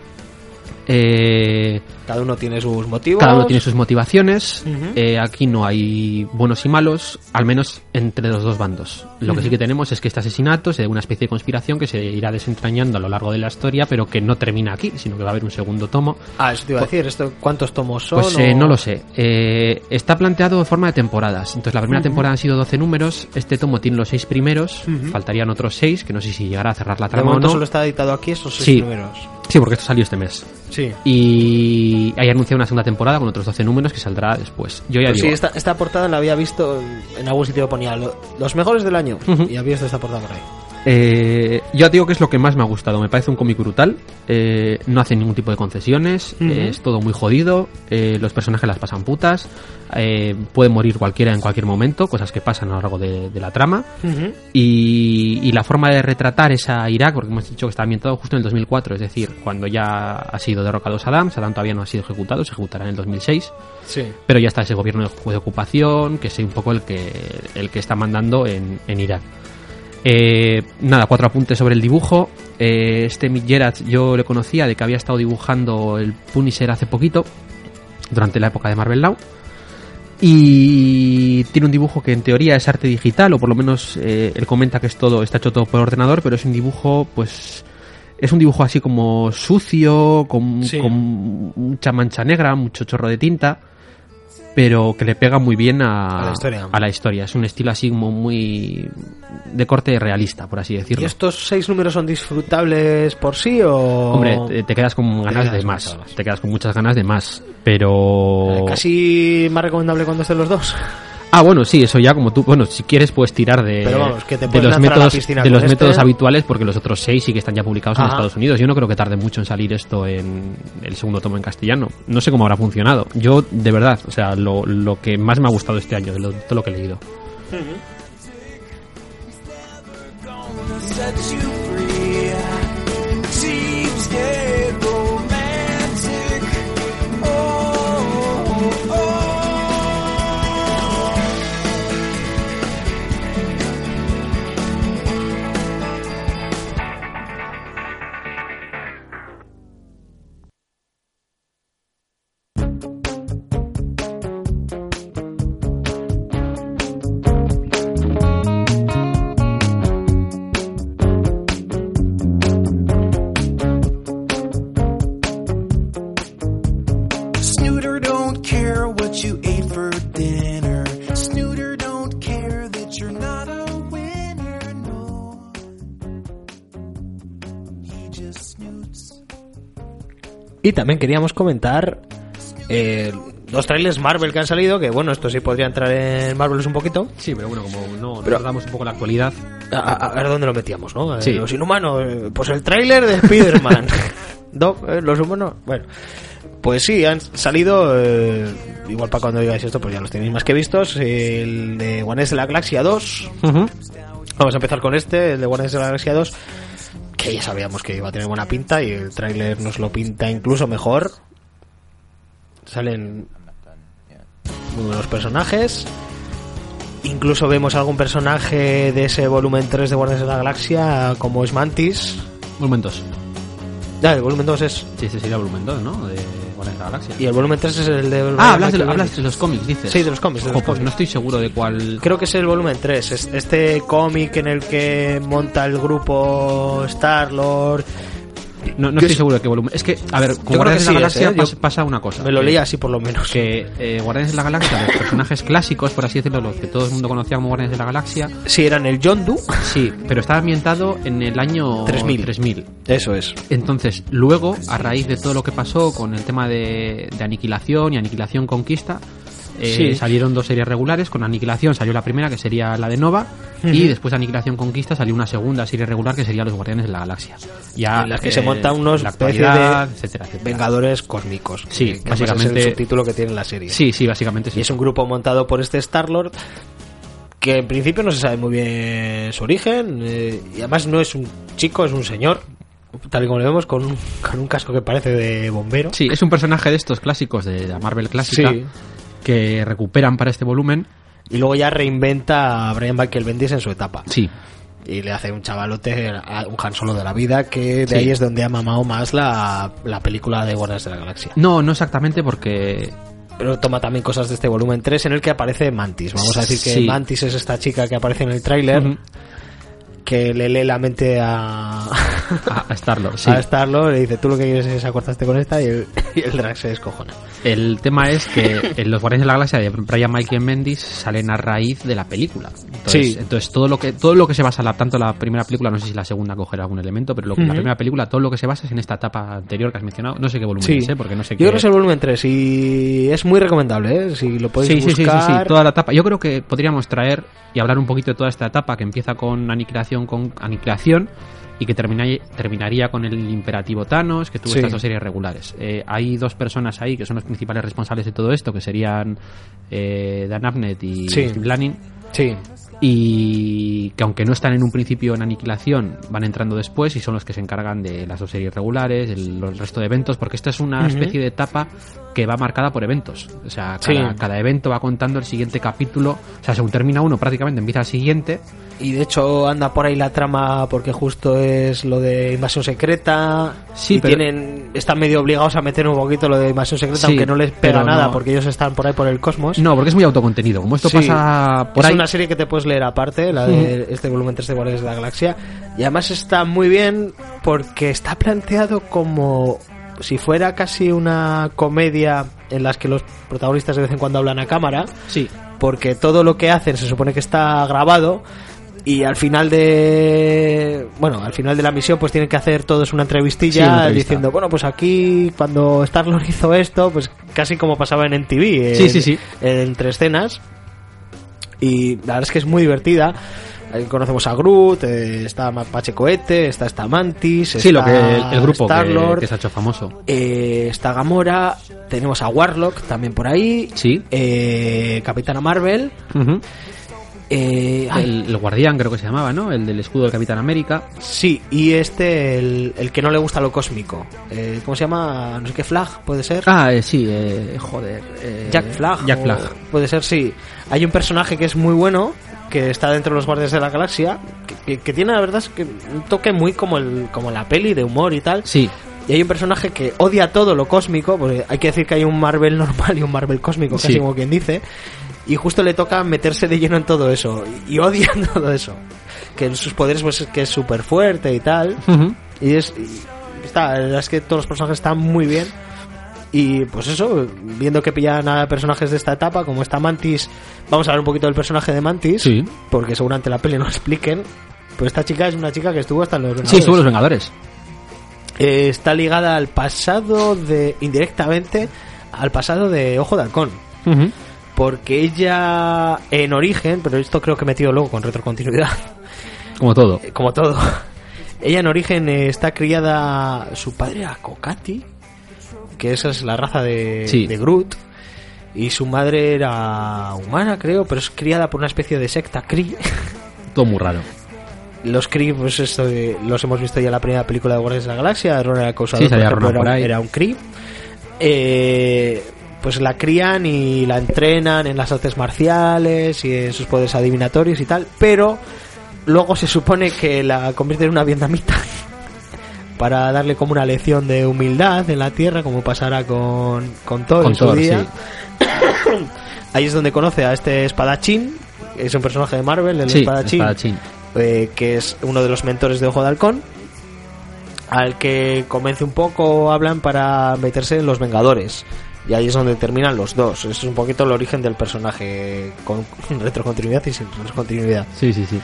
Eh, Cada uno tiene sus motivos. cada uno tiene sus motivaciones. Eh, aquí no hay buenos y malos, al menos entre los dos bandos. Lo que sí que tenemos es que este asesinato es de una especie de conspiración que se irá desentrañando a lo largo de la historia, pero que no termina aquí, sino que va a haber un segundo tomo. Ah, eso te iba a decir. Esto, ¿Cuántos tomos son? Pues eh, o- no lo sé. Eh, está planteado en forma de temporadas. Entonces la primera temporada han sido 12 números. Este tomo tiene los 6 primeros. Faltarían otros 6, que no sé si llegará a cerrar la De trama o momento no. solo está editado aquí esos seis Sí. primeros. Sí, porque esto salió este mes. Sí. Y hay anunciado una segunda temporada con otros 12 números que saldrá después. Yo ya Pues digo, sí, esta, esta portada la había visto en algún sitio ponía lo- los mejores del año. Y había visto esta portada por ahí. Eh, yo digo que es lo que más me ha gustado. Me parece un cómic brutal. eh, no hace ningún tipo de concesiones. Eh, es todo muy jodido. eh, los personajes las pasan putas. eh, puede morir cualquiera en cualquier momento. Cosas que pasan a lo largo de, de la trama. Y, y la forma de retratar esa Irak, porque hemos dicho que está ambientado justo en el 2004, es decir, cuando ya ha sido derrocado Saddam. Saddam todavía no ha sido ejecutado, se ejecutará en el 2006 Sí. pero ya está ese gobierno de, de ocupación que es un poco el que el que está mandando en, en Irak Eh, nada cuatro apuntes sobre el dibujo. Eh, este Mick Gerard yo le conocía de que había estado dibujando el Punisher hace poquito durante la época de Marvel Now. Y tiene un dibujo que en teoría es arte digital o por lo menos eh, él comenta que es todo está hecho todo por ordenador pero es un dibujo pues es un dibujo así como sucio con, Sí. con mucha mancha negra mucho chorro de tinta pero que le pega muy bien a, A la historia. a la historia. Es un estilo así como muy de corte realista, por así ¿Y decirlo. estos seis números son disfrutables por sí o...? Hombre, te, quedas con ganas quedas de más. ganas. Te quedas con muchas ganas de más. Pero. Casi más recomendable cuando estén los dos. Ah, bueno, sí, eso ya como tú. Bueno, si quieres puedes tirar de, Pero vamos, que te de puedes los métodos, de este. métodos habituales, porque los otros seis sí que están ya publicados en. Estados Unidos. Yo no creo que tarde mucho en salir esto en el segundo tomo en castellano. No sé cómo habrá funcionado. Yo, de verdad, o sea, lo, lo que más me ha gustado este año, de lo- todo lo que he leído. Y también queríamos comentar eh, los trailers Marvel que han salido, que bueno, esto sí podría entrar en Marvel un poquito. Sí, pero bueno, como no Pero- damos un poco la actualidad. A, a- ver dónde lo metíamos, ¿no? Eh, Sí. Los inhumanos, eh, pues el tráiler de Spider-Man. No, eh, los humanos, bueno. Pues sí, han salido, eh, igual para cuando digáis esto, pues ya los tenéis más que vistos, el de Guardianes de la Galaxia 2. Vamos a empezar con este, el de Guardianes de la Galaxia 2, que ya sabíamos que iba a tener buena pinta y el tráiler nos lo pinta incluso mejor. Salen muy buenos personajes. Incluso vemos algún personaje de ese volumen 3 de Guardianes de la Galaxia, como es Mantis. Volumen 2. Ya, el volumen 2 es. Sí, ese sería el volumen 2, ¿no? De Guardianes de la Galaxia. Y el volumen 3 es el de. Ah, hablas de, hablas de los cómics, dices. Sí, de los cómics. de Ojo, los pues cómics. no estoy seguro de cuál. Creo que es el volumen 3. es- Este cómic en el que monta el grupo Star-Lord. No, no estoy es- seguro de qué volumen. Es que, a ver, con Guardianes de la sí es, Galaxia ¿eh? Pasa, pasa una cosa. Me lo que- leí así por lo menos. Que eh, Guardianes de la Galaxia, los personajes clásicos, por así decirlo, los que todo el mundo conocía como Guardianes de la Galaxia, Sí, eran el Yondu. sí, pero está ambientado en el año 3000. 3000. Eso es. Entonces, luego, a raíz de todo lo que pasó con el tema de, de Aniquilación y Aniquilación Conquista, eh, Sí. salieron dos series regulares. Con Aniquilación salió la primera, que sería la de Nova, y después de Aniquilación Conquista salió una segunda serie regular, que sería Los Guardianes de la Galaxia. Ya, en las que eh, se montan unos la especie actualidad, de etcétera, etcétera. Vengadores cósmicos. Sí, que básicamente- es el subtítulo que tiene la serie. Sí, sí, básicamente sí. Y es un grupo montado por este Star-Lord que en principio no se sabe muy bien su origen eh, y además no es un chico, es un señor, tal y como lo vemos, con un, con un casco que parece de bombero. Sí, es un personaje de estos clásicos de la Marvel clásica Sí. Que recuperan para este volumen. Y luego ya reinventa a Brian Michael Bendis en su etapa. Sí, Y le hace un chavalote, a un Han Solo de la vida, que de Sí. ahí es donde ha mamado más la, la película de Guardianes de la Galaxia. no, no exactamente porque Pero toma también cosas de este volumen 3 en el que aparece Mantis. Vamos a decir que Sí. Mantis es esta chica que aparece en el tráiler. Que le lee la mente a, a, a Star-Lord, sí. a Starlord le dice tú lo que quieres es acostarte con esta y el, y el drag se descojona. El tema es que en los Guardianes de la Galaxia de Brian Michael Bendis salen a raíz de la película. Entonces, Sí. entonces todo lo que todo lo que se basa la, tanto la primera película, no sé si la segunda cogerá algún elemento, pero lo que la Ujú. primera película todo lo que se basa es en esta etapa anterior que has mencionado. No sé qué volumen Sí, es, ¿eh? porque no sé Yo qué creo que es el volumen 3 y es muy recomendable, ¿eh? si lo podéis Sí, sí, sí, sí, buscar. sí, toda la etapa. Yo creo que podríamos traer y hablar un poquito de toda esta etapa que empieza con aniquilación con aniquilación y que termina- terminaría con el imperativo Thanos, que tuvo Sí. estas dos series regulares. Eh, hay dos personas ahí que son los principales responsables de todo esto, que serían eh, Dan Abnett y Sí. Steve Lanning, Sí, y que aunque no están en un principio en aniquilación, van entrando después y son los que se encargan de las dos series regulares, el, el resto de eventos, porque esta es una especie de etapa que va marcada por eventos. O sea, Sí. cada, evento va contando el siguiente capítulo. O sea, según termina uno, prácticamente empieza el siguiente. y de hecho anda por ahí la trama porque justo es lo de invasión secreta. Sí, y pero- tienen, están medio obligados a meter un poquito lo de invasión secreta, Sí, aunque no les pega nada no. porque ellos están por ahí por el cosmos. No, porque es muy autocontenido. Como esto Sí. pasa por es ahí. una serie que te puedes leer aparte, la de este volumen 3 de Guardianes de la Galaxia. Y además está muy bien porque está planteado como si fuera casi una comedia en las que los protagonistas de vez en cuando hablan a cámara, Sí. porque todo lo que hacen se supone que está grabado y al final de bueno al final de la misión pues tienen que hacer todos una entrevistilla Sí, una entrevista. diciendo bueno pues aquí cuando Star-Lord hizo esto pues casi como pasaba en NTV Sí, en- sí, sí. entre escenas y la verdad es que es muy divertida Ahí conocemos a Groot, eh, está Mapache Cohete, está esta Mantis, Sí, lo que el, está el grupo que, Star-Lord, que se ha hecho famoso. eh, está Gamora, tenemos a Warlock también por ahí, Sí. eh, Capitana Marvel, Ujú. Eh, El, el guardián creo que se llamaba, ¿no? El del escudo del Capitán América. Sí, y este, el, el que no le gusta lo cósmico. Eh, ¿Cómo se llama? No sé qué Flag, puede ser. Ah, eh, sí, eh, joder. eh, Jack Flag. Jack o- Flag. Puede ser, sí. Hay un personaje que es muy bueno, que está dentro de los Guardias de la Galaxia, que, que- que tiene, la verdad, es que un toque muy como, el, como la peli, de humor y tal. Sí, Y hay un personaje que odia todo lo cósmico, porque hay que decir que hay un Marvel normal y un Marvel cósmico, casi Sí. como quien dice. Y justo le toca meterse de lleno en todo eso. Y, odia todo eso. Que en sus poderes, pues es que es súper fuerte y tal. Y es. y está, la verdad es que todos los personajes están muy bien. Y pues eso, viendo que pillan a personajes de esta etapa, como esta Mantis, vamos a hablar un poquito del personaje de Mantis, Sí. porque seguramente la peli no lo expliquen. Pues esta chica es una chica que estuvo hasta en los Sí, Vengadores. estuvo en los Vengadores. Eh, está ligada al pasado de. indirectamente al pasado de Ojo de Halcón. Porque ella, en origen, pero esto creo que he metido luego con retrocontinuidad, Como todo. eh, como todo. Ella en origen eh, está criada. Su padre era Kokati, que esa es la raza de, Sí. de Groot. Y su madre era humana, creo, pero es criada por una especie de secta Kree. Todo muy raro. Los Kree, pues esto los hemos visto ya en la primera película de Guardianes de la Galaxia. Ron era el causador, Sí, salía por ejemplo, Ronan por era, era un Kree. Eh, pues la crían y la entrenan en las artes marciales y en sus poderes adivinatorios y tal, pero luego se supone que la convierte en una vietnamita para darle como una lección de humildad en la tierra, como pasará con, con Thor Con en su Thor, día. sí. Ahí es donde conoce a este espadachín, es un personaje de Marvel, el Sí, espadachín, espadachín. eh, que es uno de los mentores de Ojo de Halcón, al que convence un poco, hablan para meterse en los Vengadores. Y ahí es donde terminan los dos. Eso es un poquito el origen del personaje con retrocontinuidad y sin retrocontinuidad. Sí, sí, sí.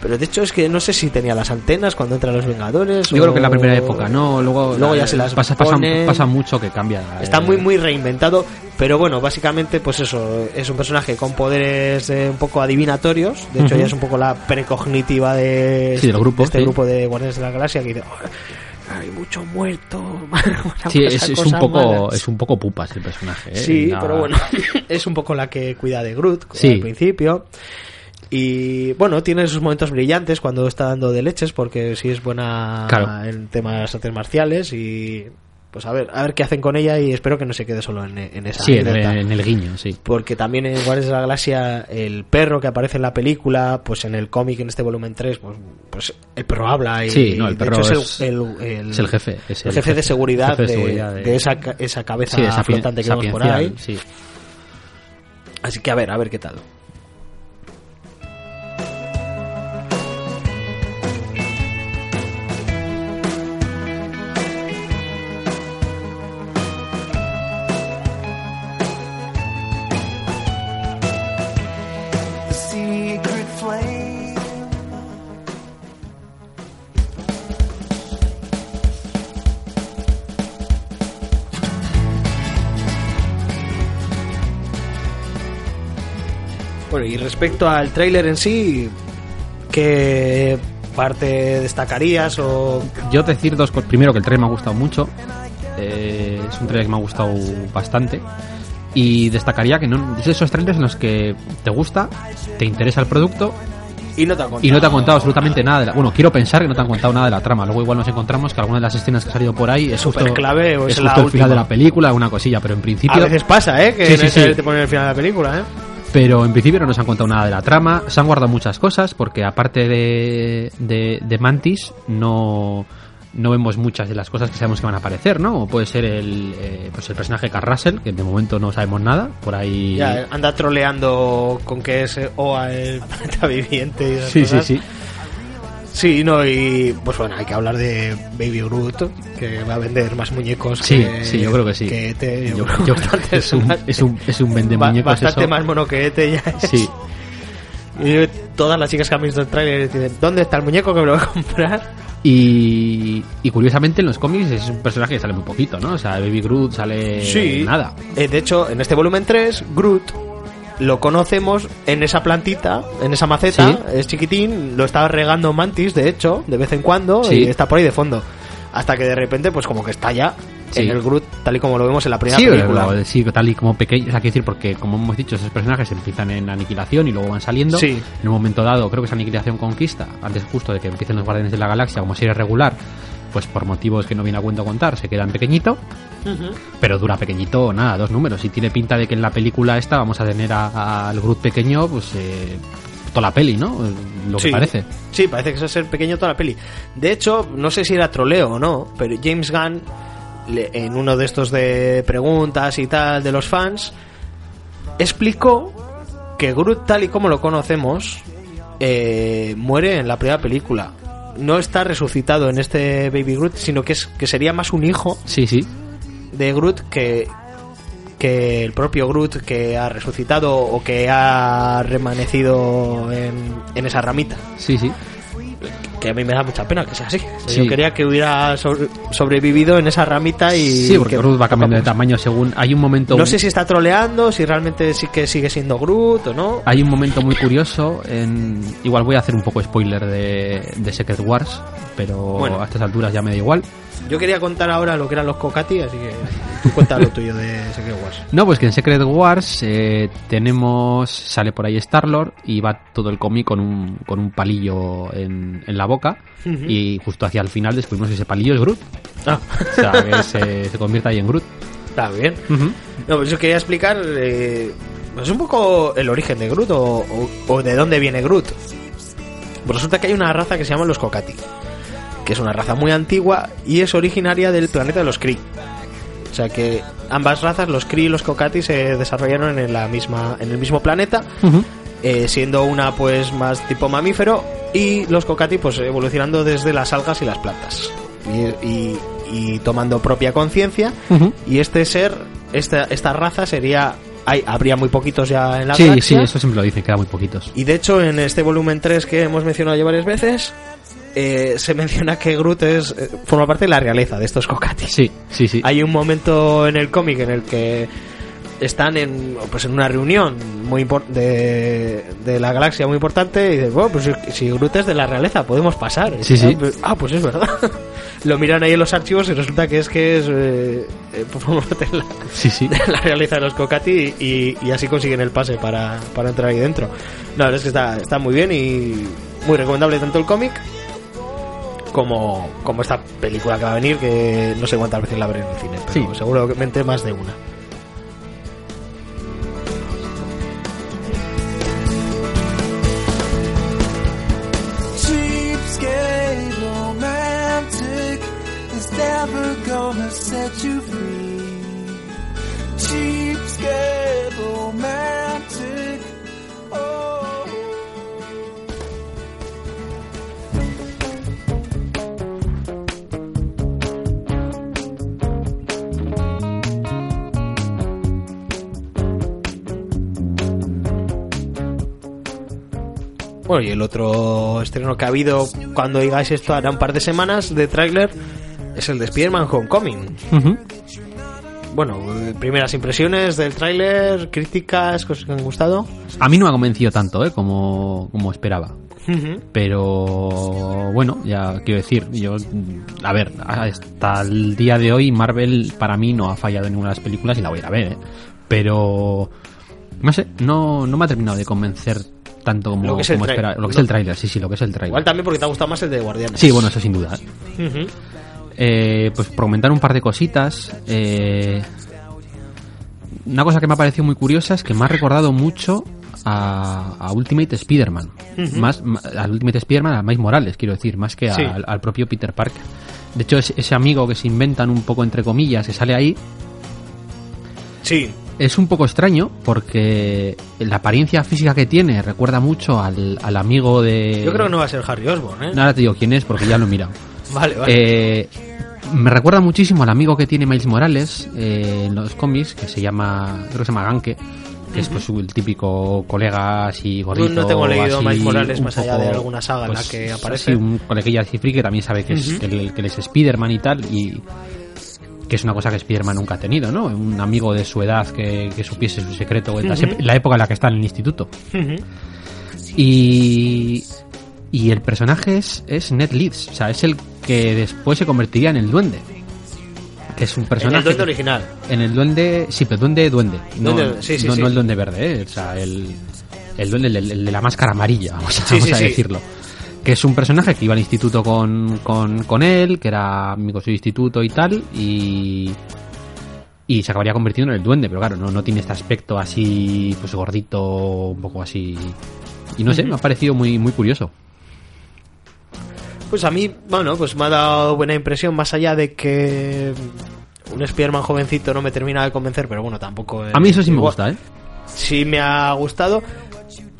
Pero de hecho es que no sé si tenía las antenas cuando entran los Vengadores. Yo o- creo que en la primera época, ¿no? Luego, Luego ya se las pasa, pasa, mucho que cambia. Está eh, muy muy reinventado, pero bueno, básicamente pues eso, es un personaje con poderes eh, un poco adivinatorios, de hecho Ujú. ya es un poco la precognitiva de, Sí, del grupo, este sí. grupo de Guardianes de la Galaxia que dice, "Oh, hay mucho muerto. Sí, es, es un poco, malas". es un poco pupas el personaje. ¿eh? Sí, pero bueno, es un poco la que cuida de Groot Sí. al principio. Y bueno, tiene sus momentos brillantes cuando está dando de leches, porque sí es buena Claro. en temas artes marciales y pues a ver, a ver qué hacen con ella y espero que no se quede solo en, en esa Sí, en, el guiño, sí. Porque también en Guardianes de la Galaxia el perro que aparece en la película, pues en el cómic en este volumen 3, pues, pues el perro habla y Sí, no, el perro hecho es- el, el- el- es el jefe, es el jefe de seguridad, jefe de seguridad de- de esa, esa cabeza Sí, flotante que vemos por ahí. Sí. Así que a ver, a ver qué tal. Y respecto al tráiler en sí, ¿qué parte destacarías o Yo decir dos cosas. Primero, que el trailer me ha gustado mucho. Eh, es un trailer que me ha gustado bastante. Y destacaría que no, es de esos trailers en los que te gusta, te interesa el producto y no te ha contado? y no te ha contado absolutamente nada de la... Bueno, quiero pensar que no te han contado nada de la trama. Luego igual nos encontramos que alguna de las escenas que ha salido por ahí es justo, Superclave o es es la justo el final de la película, una cosilla, pero en principio... A veces pasa, ¿eh? Que sí. te ponen el final de la película, ¿eh? Pero en principio no nos han contado nada de la trama. Se han guardado muchas cosas porque aparte de, de, de Mantis no, no vemos muchas de las cosas que sabemos que van a aparecer, ¿no? O puede ser el, eh, pues el personaje Carl Russell, que de momento no sabemos nada. Por ahí... Ya, anda troleando con que es OA el planeta viviente y esas sí, cosas. sí. Sí, no, y pues bueno, hay que hablar de Baby Groot, que va a vender más muñecos Sí, que, sí, yo creo que sí. que Ete, yo Yo- es, un, es, un, es un vende muñecos bastante eso. más mono que Ete ya es. Sí, Y todas las chicas que han visto el tráiler dicen, ¿dónde está el muñeco que me lo voy a comprar? y, y curiosamente en los cómics es un personaje que sale muy poquito, ¿no? O sea, Baby Groot sale Sí. nada. Eh, de hecho, en este volumen 3, Groot lo conocemos en esa plantita, en esa maceta, Sí. es chiquitín, lo estaba regando Mantis, de hecho, de vez en cuando, Sí. y está por ahí de fondo. Hasta que de repente, pues como que está ya Sí. en el Groot, tal y como lo vemos en la primera película. pero, sí, tal y como pequeño, o sea, quiero decir, porque como hemos dicho, esos personajes empiezan en aniquilación y luego van saliendo. En un momento dado, creo que es aniquilación conquista, antes justo de que empiecen los Guardianes de la Galaxia como serie regular, pues por motivos que no viene a cuento contar, se quedan pequeñito, pero dura pequeñito, nada, dos números. Y tiene pinta de que en la película esta vamos a tener a- al Groot pequeño, pues eh, toda la peli, ¿no? Lo que Sí. parece. Sí, parece que eso es ser pequeño toda la peli. De hecho, no sé si era troleo o no, pero James Gunn, en uno de estos de preguntas y tal de los fans, explicó que Groot, tal y como lo conocemos, eh, muere en la primera película. No está resucitado en este Baby Groot, sino que, es, que sería más un hijo Sí, sí. de Groot que, que el propio Groot que ha resucitado o que ha remanecido en, en esa ramita Sí, sí. Que a mí me da mucha pena que sea así. Sí. Yo quería que hubiera sobre- sobrevivido en esa ramita y... Sí, porque que Groot va cambiando de tamaño según... Hay un momento... No sé si está troleando, si realmente sí que sigue siendo Groot o no. Hay un momento muy curioso en... Igual voy a hacer un poco spoiler de, de Secret Wars, pero Bueno. a estas alturas ya me da igual. Yo quería contar ahora lo que eran los Kokati, así que tú cuenta lo tuyo de Secret Wars. No, pues que en Secret Wars eh, tenemos... Sale por ahí Star-Lord y va todo el cómic con un, con un palillo en, en la boca y justo hacia el final descubrimos que ese palillo es Groot. Ah, O sea, que se, se convierte ahí en Groot. está bien. No, pues yo quería explicar eh, pues un poco el origen de Groot o, o- o de dónde viene Groot. Pues resulta que hay una raza que se llama los Kokati, que es una raza muy antigua y es originaria del planeta de los Kree. O sea que ambas razas, los Kree y los Kokati, se desarrollaron en la misma, en el mismo planeta, eh, siendo una pues más tipo mamífero y los Kokati pues evolucionando desde las algas y las plantas. Y, y- y tomando propia conciencia. Y este ser, esta, esta raza sería, hay, habría muy poquitos ya en la Sí, sí, galaxia. eso siempre lo dicen, quedan muy poquitos. y de hecho en este volumen 3 que hemos mencionado ya varias veces eh, se menciona que Groot es, eh, forma parte de la realeza de estos Kokati. Sí, sí, sí. Hay un momento en el cómic en el que están en pues en una reunión muy de, de la galaxia muy importante y dices, bueno, pues si, Groot es de la realeza, podemos pasar. Sí, sí. Ah, pues- Ah, pues es verdad. Lo miran ahí en los archivos y resulta que es que es eh, eh, de la, Sí, sí. de la realeza de los Kokati y, y así consiguen el pase para, para entrar ahí dentro. No, es que está, está muy bien y muy recomendable tanto el cómic como, como esta película que va a venir, que no sé cuántas veces la veré en el cine, pero Sí. seguramente más de una. Cheapskate romantic is never gonna set you free. Cheapskate romantic. Bueno, y el otro estreno que ha habido cuando digáis esto hará un par de semanas de tráiler es el de Spider-Man Homecoming. Bueno, eh, primeras impresiones del tráiler, críticas, cosas que han gustado. A mí no me ha convencido tanto, ¿eh? Como, como esperaba. Pero bueno, ya quiero decir, yo, a ver, hasta el día de hoy Marvel para mí no ha fallado en ninguna de las películas y la voy a ir a ver, ¿eh? Pero, no sé, no, no me ha terminado de convencer tanto como, Lo que es el tráiler, sí, sí, lo que es el tráiler. Igual también porque te ha gustado más el de Guardianes. Sí, bueno, eso sin duda. ¿eh? Eh, pues por comentar un par de cositas. eh, una cosa que me ha parecido muy curiosa es que me ha recordado mucho a, a Ultimate Spider-Man. más, ma- al Ultimate Spider-Man, a Miles Morales, quiero decir, más que Sí. al, al propio Peter Parker. De hecho, ese amigo que se inventan un poco entre comillas, que sale ahí, Sí, es un poco extraño porque la apariencia física que tiene recuerda mucho al, al amigo de... yo creo que no va a ser Harry Osborn, ¿eh? No, Ahora te digo quién es porque ya lo he mirado. Vale, vale. Eh, me recuerda muchísimo al amigo que tiene Miles Morales eh, en los cómics, que se llama, creo que se llama Ganke, que es pues el típico colega así gordito. no tengo leído así, Miles Morales más allá poco, de alguna saga en la pues, que aparece. así un coleguilla así friki que también sabe que, es, Ujú. que, él- que él es Spider-Man y tal, y que es una cosa que Spider-Man nunca ha tenido, ¿no? Un amigo de su edad que, que supiese su secreto, en la época en la que está en el instituto. Y, y el personaje es, es Ned Leeds, o sea, es el que después se convertiría en el duende. Que es un En personaje. el duende original. En el duende, sí, pero duende, duende. No, Duende, sí, sí, no, sí. no el duende verde, ¿eh? o sea, el, el duende, el, el de la máscara amarilla, vamos a, vamos decirlo. Que es un personaje que iba al instituto con, con, con él, que era amigo de su instituto y tal, y, y se acabaría convirtiendo en el duende, pero claro, no, no tiene este aspecto así, pues gordito, un poco así. Y no sé, me ha parecido muy, muy curioso. Pues a mí, bueno, pues me ha dado buena impresión, más allá de que un Spider-Man jovencito no me termina de convencer, pero bueno, tampoco... es A mí eso sí me gusta, ¿eh? Sí me ha gustado.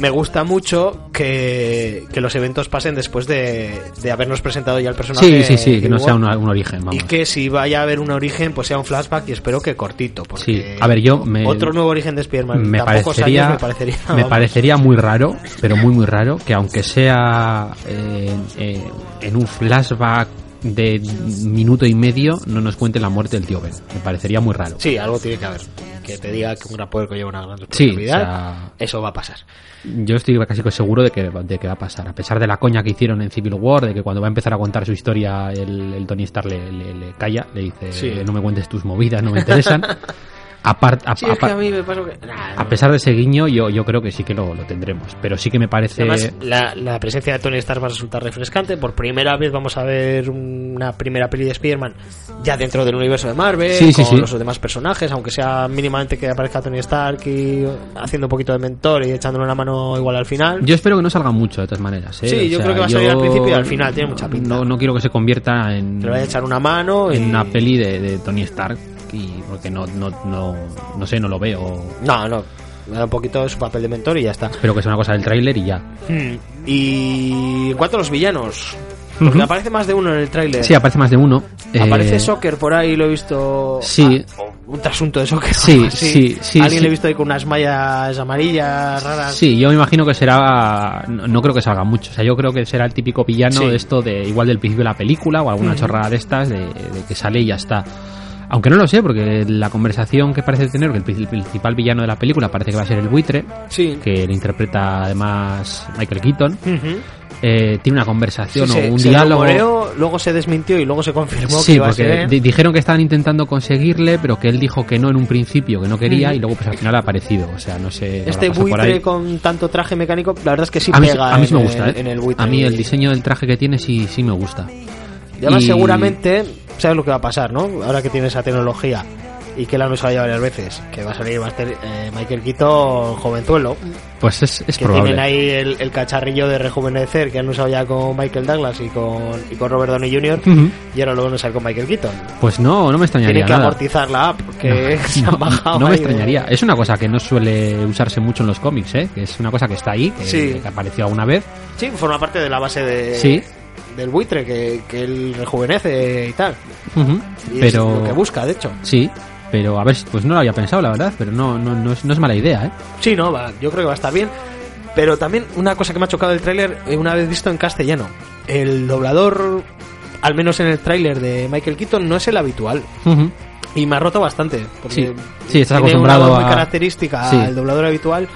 Me gusta mucho que, que los eventos pasen después de, de habernos presentado ya el personaje. Sí, sí, sí, que no sea una- un origen, Y vamos. que si vaya a haber un origen, pues sea un flashback y espero que cortito. Porque Sí, a ver, yo me- Otro nuevo origen de Spider-Man. me parecería, años me parecería. me parecería muy raro, pero muy muy raro, que aunque sea eh, eh, en un flashback de minuto y medio, no nos cuente la muerte del tío Ben. Me parecería muy raro. Sí, algo tiene que haber. Que te diga que un gran poder lleva una gran Sí, responsabilidad. o sea- Eso va a pasar. Yo estoy casi seguro de que, de que va a pasar, a pesar de la coña que hicieron en Civil War, de que cuando va a empezar a contar su historia, el, el Tony Stark le, le- le calla, le dice, Sí. no me cuentes tus movidas, no me interesan. Apart- a, Sí, es que a- a mí me pasa que... Nah, a no. pesar de ese guiño, yo, yo creo que sí que lo, lo tendremos. Pero sí que me parece. Además, la, la presencia de Tony Stark va a resultar refrescante. Por primera vez vamos a ver una primera peli de Spider-Man ya dentro del universo de Marvel, Sí, sí, con sí. los demás personajes, aunque sea mínimamente que aparezca Tony Stark y haciendo un poquito de mentor y echándole una mano igual al final. Yo espero que no salga mucho de todas maneras. ¿eh? Sí, yo creo que va a salir al principio y al final, tiene mucha pinta. No, no quiero que se convierta en, Te le vaya a echar una mano y... en una peli de, de Tony Stark. Y porque no, no, no, no sé, no lo veo. No, no. Me da un poquito de su papel de mentor y ya está. Espero que sea una cosa del tráiler y ya. Hmm. Y en cuanto a los villanos, porque Ujú. aparece más de uno en el tráiler. Sí, aparece más de uno. Aparece Eh, Soccer por ahí, lo he visto. Sí. Ah, un trasunto de Soccer. Sí, sí, sí, Alguien sí. le he visto ahí con unas mallas amarillas raras. Sí, yo me imagino que será. No, no creo que salga mucho. O sea, yo creo que será el típico villano Sí. de esto de igual del principio de la película o alguna chorrada de estas de, de que sale y ya está. Aunque no lo sé, porque la conversación que parece tener, que el, pri- el principal villano de la película parece que va a ser el buitre, Sí. que le interpreta además Michael Keaton, eh, tiene una conversación Sí, o se- un se diálogo. rumoreó, luego se desmintió y luego se confirmó que Sí, iba a porque ser. di- dijeron que estaban intentando conseguirle, pero que él dijo que no en un principio, que no quería, y luego pues al final ha aparecido. O sea, no sé. Este buitre con tanto traje mecánico, la verdad es que sí a mí, pega a mí sí me gusta, el- ¿eh? en el buitre. a mí el diseño del traje que tiene sí, sí me gusta. Y además, Y- seguramente, sabes lo que va a pasar, ¿no? Ahora que tiene esa tecnología y que la han usado ya varias veces, que va a salir Master- eh, Michael Keaton jovenzuelo, Pues es, es que probable. tienen ahí el, el cacharrillo de rejuvenecer que han usado ya con Michael Douglas y con, y con Robert Downey Jr. Y ahora lo van a usar con Michael Keaton. Pues no, no me extrañaría Tienen que nada. amortizar la app que se no, han bajado. no me ahí extrañaría. Es una cosa que no suele usarse mucho en los cómics, ¿eh? Que es una cosa que está ahí, que, Sí. que apareció alguna vez. Sí, forma parte de la base de, Sí. Del buitre que, que él rejuvenece y tal. Y Pero es lo que busca, de hecho. sí, pero a ver, pues no lo había pensado, la verdad, pero no, no, no, es, no es mala idea, ¿eh? Sí, no, va, yo creo que va a estar bien. Pero también una cosa que me ha chocado del tráiler, eh, una vez visto en castellano. El doblador, al menos en el tráiler de Michael Keaton, no es el habitual. Y me ha roto bastante. Porque Sí, sí, estás tiene acostumbrado una voz muy a- característica Sí. al doblador habitual.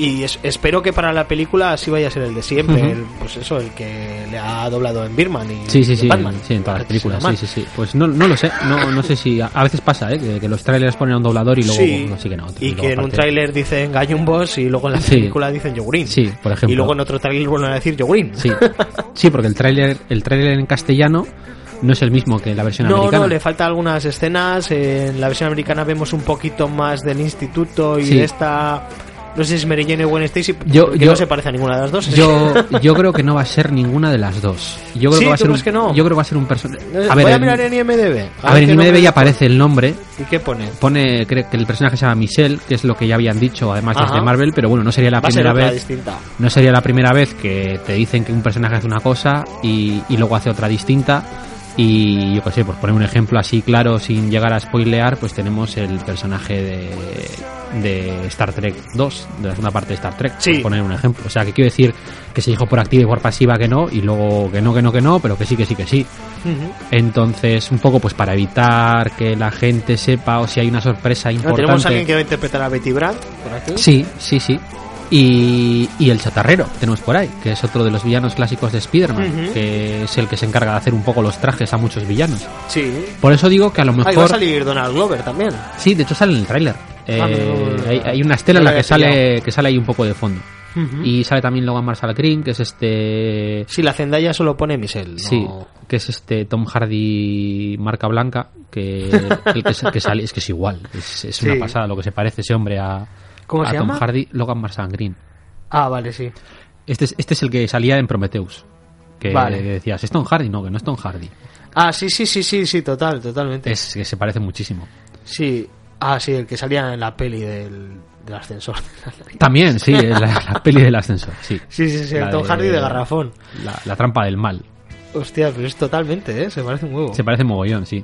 Y es- espero que para la película así vaya a ser el de siempre. El- pues eso, el que le ha doblado en Birman y Sí, sí, sí, Batman. sí, en todas las películas, sí, sí, sí. Pues no, no lo sé, no, no sé si... A, a veces pasa, ¿eh? Que, que los trailers ponen a un doblador y luego Sí, no siguen a otro. y que en un tráiler dicen Gallumbos y luego en la película dicen Yogurín. Sí, por ejemplo. Y luego en otro tráiler vuelven a decir Yogurín. Sí, sí porque el tráiler el tráiler en castellano no es el mismo que la versión No, americana. no, le falta algunas escenas. En la versión americana vemos un poquito más del instituto y Sí. de esta. No sé si es Mary Jane o Gwen Stacy, Yo- yo- no se parece a ninguna de las dos. Yo, yo creo que no va a ser ninguna de las dos. Yo creo Sí, que va a ¿tú ser un, que no? Yo creo que va a ser un personaje. A ver, Voy a mirar en IMDB. a ver, en IMDb ya aparece el nombre. ¿Y qué pone? Pone creo que el personaje se llama Michelle, que es lo que ya habían dicho además Ajá. desde Marvel, pero bueno, no sería la Va a primera vez. distinta. No sería la primera vez que te dicen que un personaje hace una cosa y, y luego hace otra distinta. Y yo qué sé, por poner un ejemplo así claro, sin llegar a spoilear, pues tenemos el personaje de, de Star Trek 2, de la segunda parte de Star Trek, Sí. por poner un ejemplo. O sea, que quiero decir que se dijo por activa y por pasiva que no, y luego que no, que no, que no, pero que sí, que sí, que sí. Entonces, un poco pues para evitar que la gente sepa o si hay una sorpresa importante. tenemos a alguien que va a interpretar a Betty por aquí. Sí, sí, sí. Y, y el chatarrero tenemos por ahí, que es otro de los villanos clásicos de Spider-Man, que es el que se encarga de hacer un poco los trajes a muchos villanos. Sí. Por eso digo que a lo Ah, y va a mejor... salir Donald Glover también. Sí, de hecho sale en el tráiler. Eh, Ah, no, no. hay, hay una estela en la que sale, que sale ahí un poco de fondo. Y sale también Logan Marshall Green, que es este... Sí, la Zendaya solo pone Michelle. no- Sí, que es este Tom Hardy marca blanca, que el que, que sale, es que es igual, es, es una pasada lo que se parece ese hombre a, ¿Cómo a se Tom llama? Hardy, Logan Marshall Green. Ah, vale, sí. Este es, este es el que salía en Prometheus. Que Vale. decías, ¿es Tom Hardy? No, que no es Tom Hardy. Ah, sí, sí, sí, sí, sí, total, totalmente. Es que se parece muchísimo. Sí. Ah, sí, el que salía en la peli del, del ascensor. También, sí, la, la peli del ascensor, sí. Sí, sí, sí, el Tom de- Hardy de garrafón. La, la trampa del mal. Hostia, pero es totalmente, ¿eh? Se parece un huevo. Se parece mogollón, sí.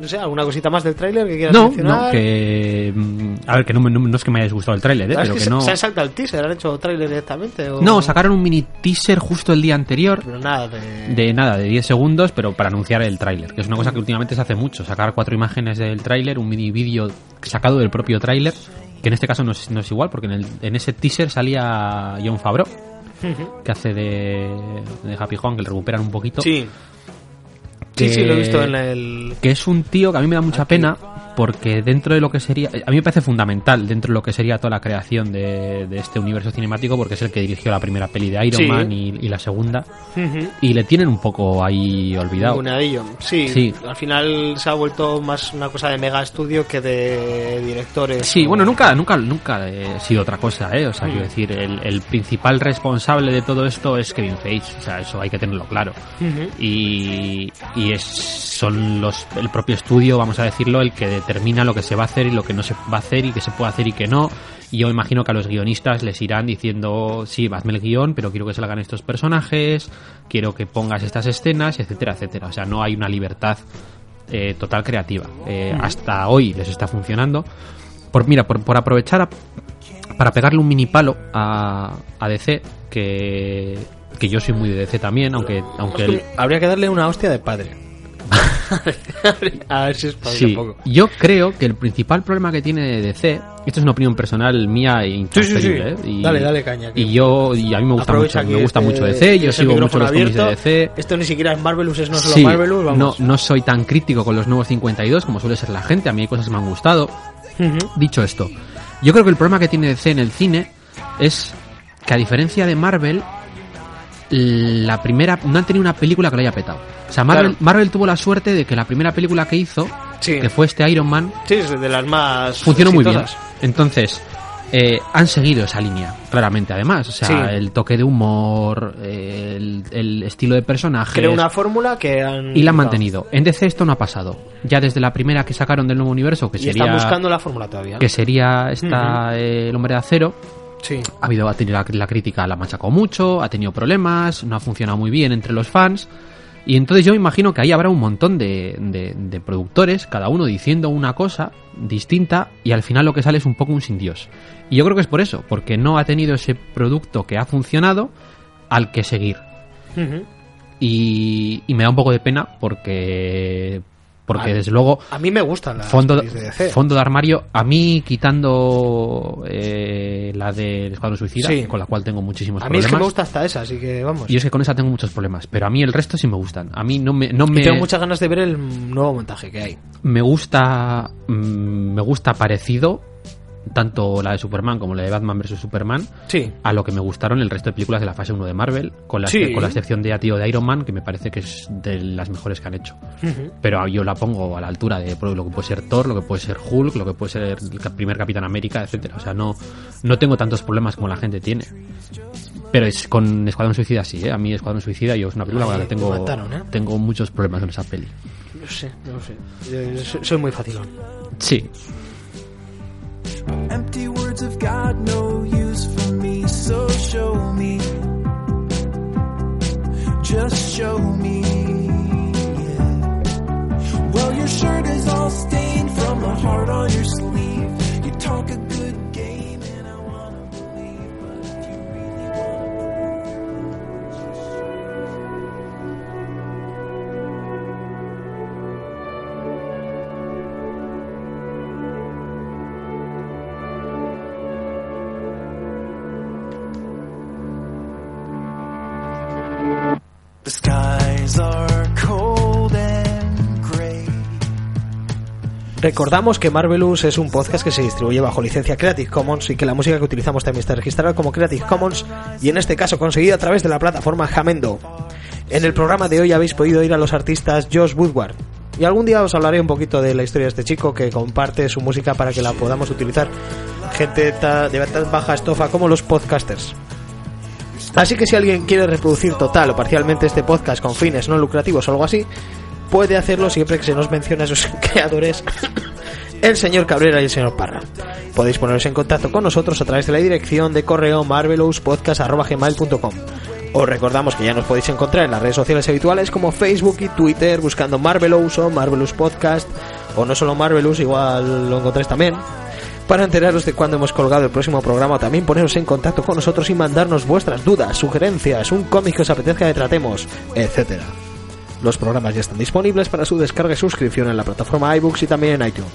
No sé, ¿alguna cosita más del tráiler que quieras No, mencionar? no, que... A ver, que no, me- no- no es que me haya disgustado el tráiler, ¿eh? ¿Sabes Pero que no... se han saltado el teaser? ¿Han hecho tráiler directamente? O... No, sacaron un mini teaser justo el día anterior Pero nada de... de nada, de 10 segundos, pero para anunciar el tráiler, que es una cosa que últimamente se hace mucho, sacar cuatro imágenes del tráiler, un mini vídeo sacado del propio tráiler, que en este caso no es, no es igual, porque en, el- en ese teaser salía John Favreau, que hace de, de Happy Juan, que le recuperan un poquito. Sí. Sí, sí, lo he visto en el... que es un tío que a mí me da mucha Aquí. pena porque dentro de lo que sería a mí me parece fundamental dentro de lo que sería toda la creación de, de este universo cinemático porque es el que dirigió la primera peli de Iron Sí. Man y, y la segunda y le tienen un poco ahí olvidado Ninguneadillo. Sí, Sí. al final se ha vuelto más una cosa de mega estudio que de directores. Sí, o- bueno, nunca, nunca, nunca ha sido otra cosa, ¿eh? O sea, Mm. quiero decir, el, el principal responsable de todo esto es Kevin Feige, o sea, eso hay que tenerlo claro. Y, y es, son los, el propio estudio, vamos a decirlo, el que determina lo que se va a hacer y lo que no se va a hacer y que se puede hacer y que no. Y yo imagino que a los guionistas les irán diciendo, sí, hazme el guion, pero quiero que hagan estos personajes, quiero que pongas estas escenas, etcétera, etcétera. O sea, no hay una libertad eh, total creativa. Eh, Hasta hoy les está funcionando. Por, mira, por, por aprovechar a- para pegarle un mini palo a, a DC, que, que yo soy muy de DC también, aunque, aunque el- Habría que darle una hostia de padre. a ver si es Sí, un poco. yo creo que el principal problema que tiene DC, esto es una opinión personal mía e Sí, sí, ¿eh? Y, Dale, dale caña, que- Y yo, y a mí me gusta Aprovecha mucho, me gusta este- mucho DC, yo este sigo mucho los cómics de. DC. Esto ni siquiera es Marvelous, es no solo Marvelous, no, vamos. no soy tan crítico con los nuevos 52 como suele ser la gente, a mí hay cosas que me han gustado. Dicho esto, yo creo que el problema que tiene DC en el cine es que a diferencia de Marvel, la primera no han tenido una película que lo haya petado. O sea, Marvel, Claro. Marvel tuvo la suerte de que la primera película que hizo, Sí. que fue este Iron Man, Sí, es de las más funcionó muy bien. Entonces, eh, han seguido esa línea, claramente, además. O sea, Sí. el toque de humor, eh, el, el estilo de personaje. Creó una fórmula que han... Y la han mantenido. En DC esto no ha pasado. Ya desde la primera que sacaron del nuevo universo, que Y sería están buscando la fórmula todavía. que sería esta eh, el hombre de acero, Sí. ha habido ha tenido la, la crítica la machacó mucho, ha tenido problemas, no ha funcionado muy bien entre los fans. Y entonces yo me imagino que ahí habrá un montón de, de- de productores, cada uno diciendo una cosa distinta, y al final lo que sale es un poco un sin Dios. Y yo creo que es por eso, porque no ha tenido ese producto que ha funcionado al que seguir. Y me da un poco de pena porque, porque desde luego A mí me gustan las fondo, de DC. fondo de armario, a mí quitando eh, la del Escuadrón Suicida, Sí. con la cual tengo muchísimos a mí es problemas. que me gusta hasta esa, así que vamos. Y es que con esa tengo muchos problemas, pero a mí el resto sí me gustan. A mí no me, no Y me, tengo muchas ganas de ver el nuevo montaje que hay. me gusta, mm, me gusta parecido, tanto la de Superman como la de Batman vs Superman, Sí. a lo que me gustaron el resto de películas de la fase 1 de Marvel, con la, Sí. con la excepción de Atio de Iron Man, que me parece que es de las mejores que han hecho. Pero yo la pongo a la altura de lo que puede ser Thor, lo que puede ser Hulk, lo que puede ser el primer Capitán América, etcétera. O sea, no, no tengo tantos problemas como la gente tiene. Pero es con Escuadrón Suicida sí, ¿eh? A mí Escuadrón Suicida yo es una película con la que tengo, mataron, ¿eh? tengo muchos problemas en esa peli. No sé, no sé. Yo soy muy facilón. Sí, Empty words have got no use for me, so show me. Just show me. yeah. Well, your shirt is all stained from the heart on your sleeve. You talk a good Recordamos que Marvelous es un podcast que se distribuye bajo licencia Creative Commons y que la música que utilizamos también está registrada como Creative Commons y en este caso conseguida a través de la plataforma Jamendo. En el programa de hoy habéis podido ir a los artistas Josh Woodward y algún día os hablaré un poquito de la historia de este chico que comparte su música para que la podamos utilizar gente de tan baja estofa como los podcasters. Así que si alguien quiere reproducir total o parcialmente este podcast con fines no lucrativos o algo así, puede hacerlo siempre que se nos mencione a sus creadores, el señor Cabrera y el señor Parra. Podéis poneros en contacto con nosotros a través de la dirección de correo marvelouspodcast.gmail.com. Os recordamos que ya nos podéis encontrar en las redes sociales habituales como Facebook y Twitter buscando Marvelous o Marvelous Podcast o no solo Marvelous, igual lo encontráis también. Para enteraros de cuándo hemos colgado el próximo programa, también poneros en contacto con nosotros y mandarnos vuestras dudas, sugerencias, un cómic que os apetezca que tratemos, etcétera. Los programas ya están disponibles para su descarga y suscripción en la plataforma iBooks y también en iTunes.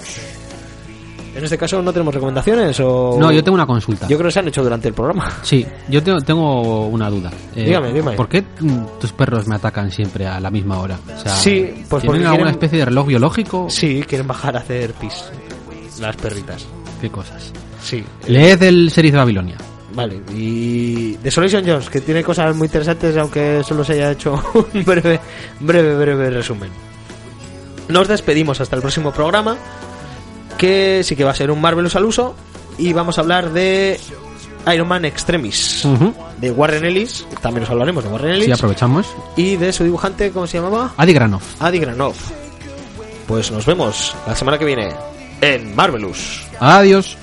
En este caso no tenemos recomendaciones o... No, yo tengo una consulta. Yo creo que se han hecho durante el programa. Sí, yo tengo, tengo una duda. Eh, Dígame, dígame. ¿Por qué mm, tus perros me atacan siempre a la misma hora? O sea, Sí, pues ¿Tienen alguna quieren- especie de reloj biológico? Sí, quieren bajar a hacer pis. Las perritas. ¿Qué cosas? Sí. Leed el series de Babilonia. Vale, y The Solution Jones, que tiene cosas muy interesantes, aunque solo se haya hecho un breve, breve, breve resumen. Nos despedimos hasta el próximo programa, que sí que va a ser un Marvelous al uso, y vamos a hablar de Iron Man Extremis, de Warren Ellis, también nos hablaremos de Warren Ellis, Sí, aprovechamos. y de su dibujante, ¿cómo se llamaba? Adi Granov. Adi Granov. Pues nos vemos la semana que viene en Marvelous. Adiós.